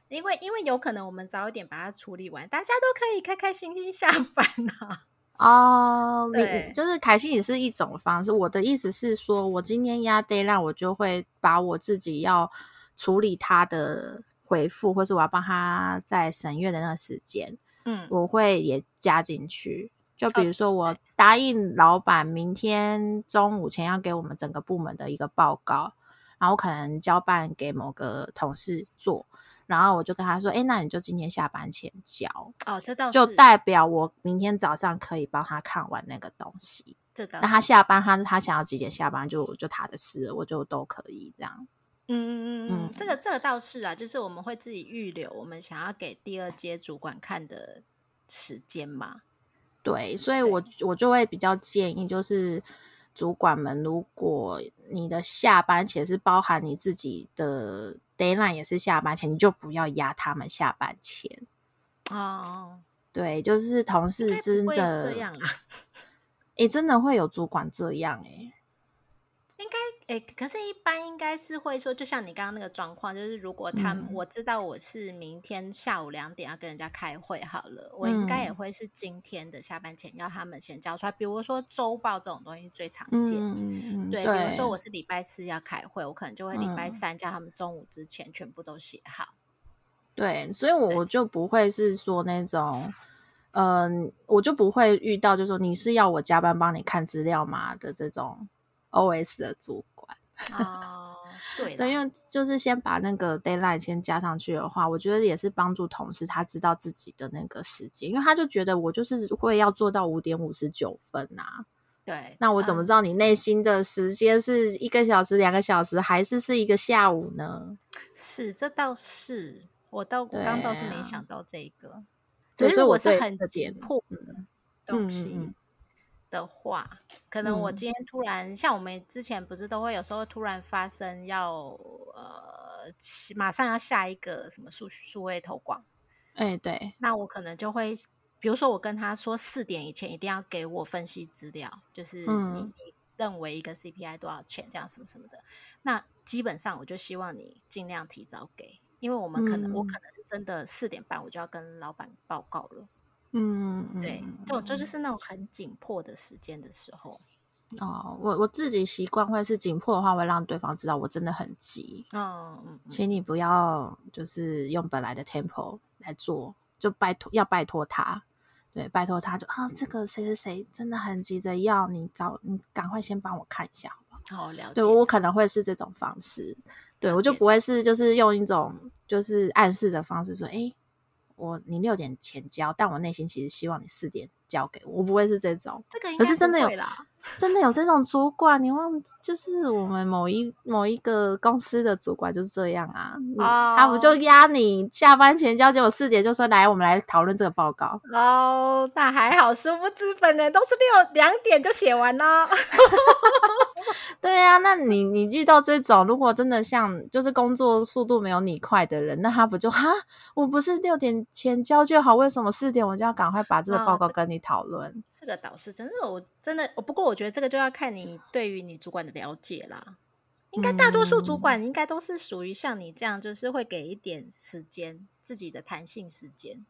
因为因为有可能我们早一点把它处理完，大家都可以开开心心下班啊。哦，你就是凯西也是一种方式。我的意思是说，我今天压 day 让我就会把我自己要处理他的回复，或是我要帮他在审阅的那个时间，嗯，我会也加进去。就比如说，我答应老板明天中午前要给我们整个部门的一个报告，然后可能交办给某个同事做。然后我就跟他说：“哎，那你就今天下班前交哦，这倒就代表我明天早上可以帮他看完那个东西。这个，那他下班，他他想要几点下班，就就他的事，我就都可以这样。嗯嗯嗯嗯，这个这个倒是啊，就是我们会自己预留我们想要给第二阶主管看的时间嘛。对，所以我我就会比较建议，就是主管们，如果你的下班且是包含你自己的。” Dayline 也是下班前，你就不要压他们下班前哦。对，就是同事真的这样啊？哎，真的会有主管这样哎。应该诶，可是，一般应该是会说，就像你刚刚那个状况，就是如果他我知道我是明天下午两点要跟人家开会，好了，我应该也会是今天的下班前要他们先交出来。比如说周报这种东西最常见，对，比如说我是礼拜四要开会，我可能就会礼拜三叫他们中午之前全部都写好。对，所以我就不会是说那种，嗯，我就不会遇到，就是说你是要我加班帮你看资料吗的这种。O.S. 的主管哦，对对，因为就是先把那个 deadline 先加上去的话，我觉得也是帮助同事他知道自己的那个时间，因为他就觉得我就是会要做到五点五十九分呐。对，那我怎么知道你内心的时间是一个小时、两个小时，还是是一个下午呢？是，这倒是我倒刚倒是没想到这个，只是我是很急迫的东西。的话，可能我今天突然像我们之前不是都会有时候突然发生要呃马上要下一个什么数数位投广，哎对，那我可能就会比如说我跟他说四点以前一定要给我分析资料，就是你你认为一个 CPI 多少钱这样什么什么的，那基本上我就希望你尽量提早给，因为我们可能我可能是真的四点半我就要跟老板报告了。嗯，对，这种这就是那种很紧迫的时间的时候。哦，我我自己习惯会是紧迫的话，会让对方知道我真的很急，嗯嗯，请你不要就是用本来的 tempo 来做，就拜托要拜托他，对，拜托他就啊，这个谁谁谁真的很急着要你找你赶快先帮我看一下，好不好？好了解。对我可能会是这种方式，对我就不会是就是用一种就是暗示的方式说，诶，我你六点前交，但我内心其实希望你四点交给我，我不会是这种。这个应该可是真的有啦，真的有这种主管，你忘就是我们某一某一个公司的主管就是这样啊，你他不就哦压你下班前交，结果四点就说来，我们来讨论这个报告。哦，那还好，殊不知本人都是六两点就写完了。对啊，那你你遇到这种，如果真的像就是工作速度没有你快的人，那他不就哈，我不是六点前交就好，为什么四点我就要赶快把这个报告跟你讨论？这个倒是真的，我真的，不过我觉得这个就要看你对于你主管的了解啦。应该大多数主嗯管应该都是属于像你这样，就是会给一点时间，自己的弹性时间。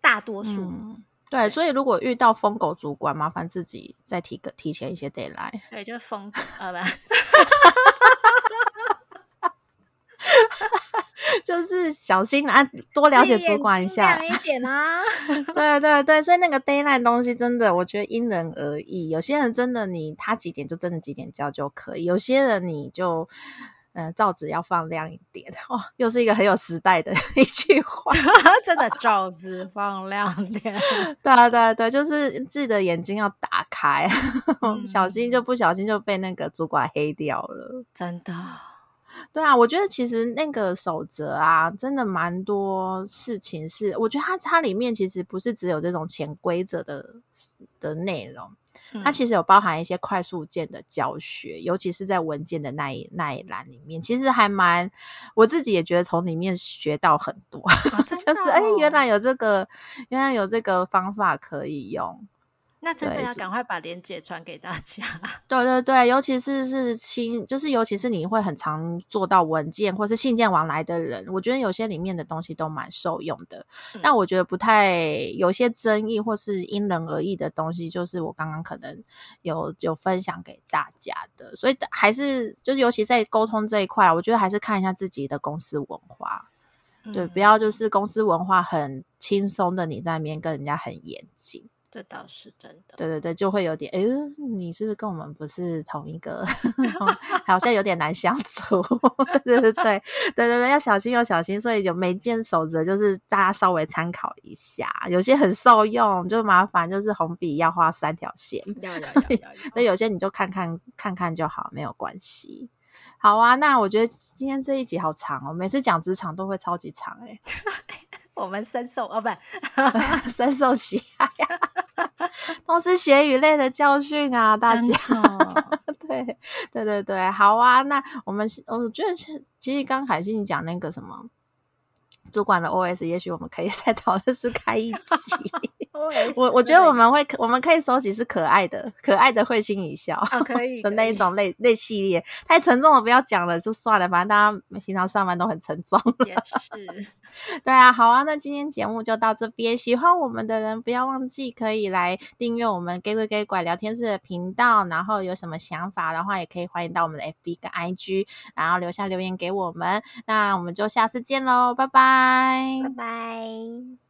大多数，嗯，对，所以如果遇到疯狗主管，麻烦自己再提个提前一些 d a y l i n e 对，就是疯呃不，就是小心啊，多了解主管一下。亮一点啊。对对对，所以那个 d a y l i n e 东西真的，我觉得因人而异。有些人真的你他几点就真的几点交就可以，有些人你就嗯、呃罩子要放亮一点。哦，又是一个很有时代的 一句话。真的罩子放亮点，对啊对啊对，就是自己的眼睛要打开，嗯 小心就不小心就被那个主管黑掉了。真的。对啊，我觉得其实那个守则啊，真的蛮多事情是，我觉得它它里面其实不是只有这种潜规则的的内容，它嗯其实有包含一些快速键的教学，尤其是在文件的那一那一栏里面，其实还蛮我自己也觉得从里面学到很多，啊 真的就是哎、原哦来有这个，原来有这个方法可以用。那真的要赶快把链接传给大家。对对对，尤其是是亲，就是尤其是你会很常做到文件或是信件往来的人，我觉得有些里面的东西都蛮受用的。嗯但我觉得不太有些争议或是因人而异的东西，就是我刚刚可能有有分享给大家的，所以还是就是尤其在沟通这一块，我觉得还是看一下自己的公司文化，对，不嗯要就是公司文化很轻松的你在那边跟人家很严谨。这倒是真的。对对对，就会有点，哎，你是不是跟我们不是同一个？好像有点难相处。对对对对对对对，要小心要小心。所以有每件守则，就是大家稍微参考一下，有些很受用，就麻烦就是红笔要画三条线，要要要要那有些你就看看看看就好，没有关系。好啊，那我觉得今天这一集好长哦，每次讲职场都会超级长诶、我们深受哦，不 深受其害啊，都是血与泪的教训啊，大家。的对对对对，好啊。那我们我觉得是其实刚凯西你讲那个什么主管的 OS，也许我们可以再讨论是开一集。我我觉得我们会我们可以收集是可爱的，可爱的会心一笑啊可以的那一种类类系列，太沉重了不要讲了，就算了，反正大家平常上班都很沉重。也是，对啊，好啊，那今天节目就到这边。喜欢我们的人，不要忘记可以来订阅我们 “gay 归 gay 拐”聊天室的频道。然后有什么想法的话，也可以欢迎到我们的 FB 跟 IG，然后留下留言给我们。那我们就下次见喽，拜拜拜拜。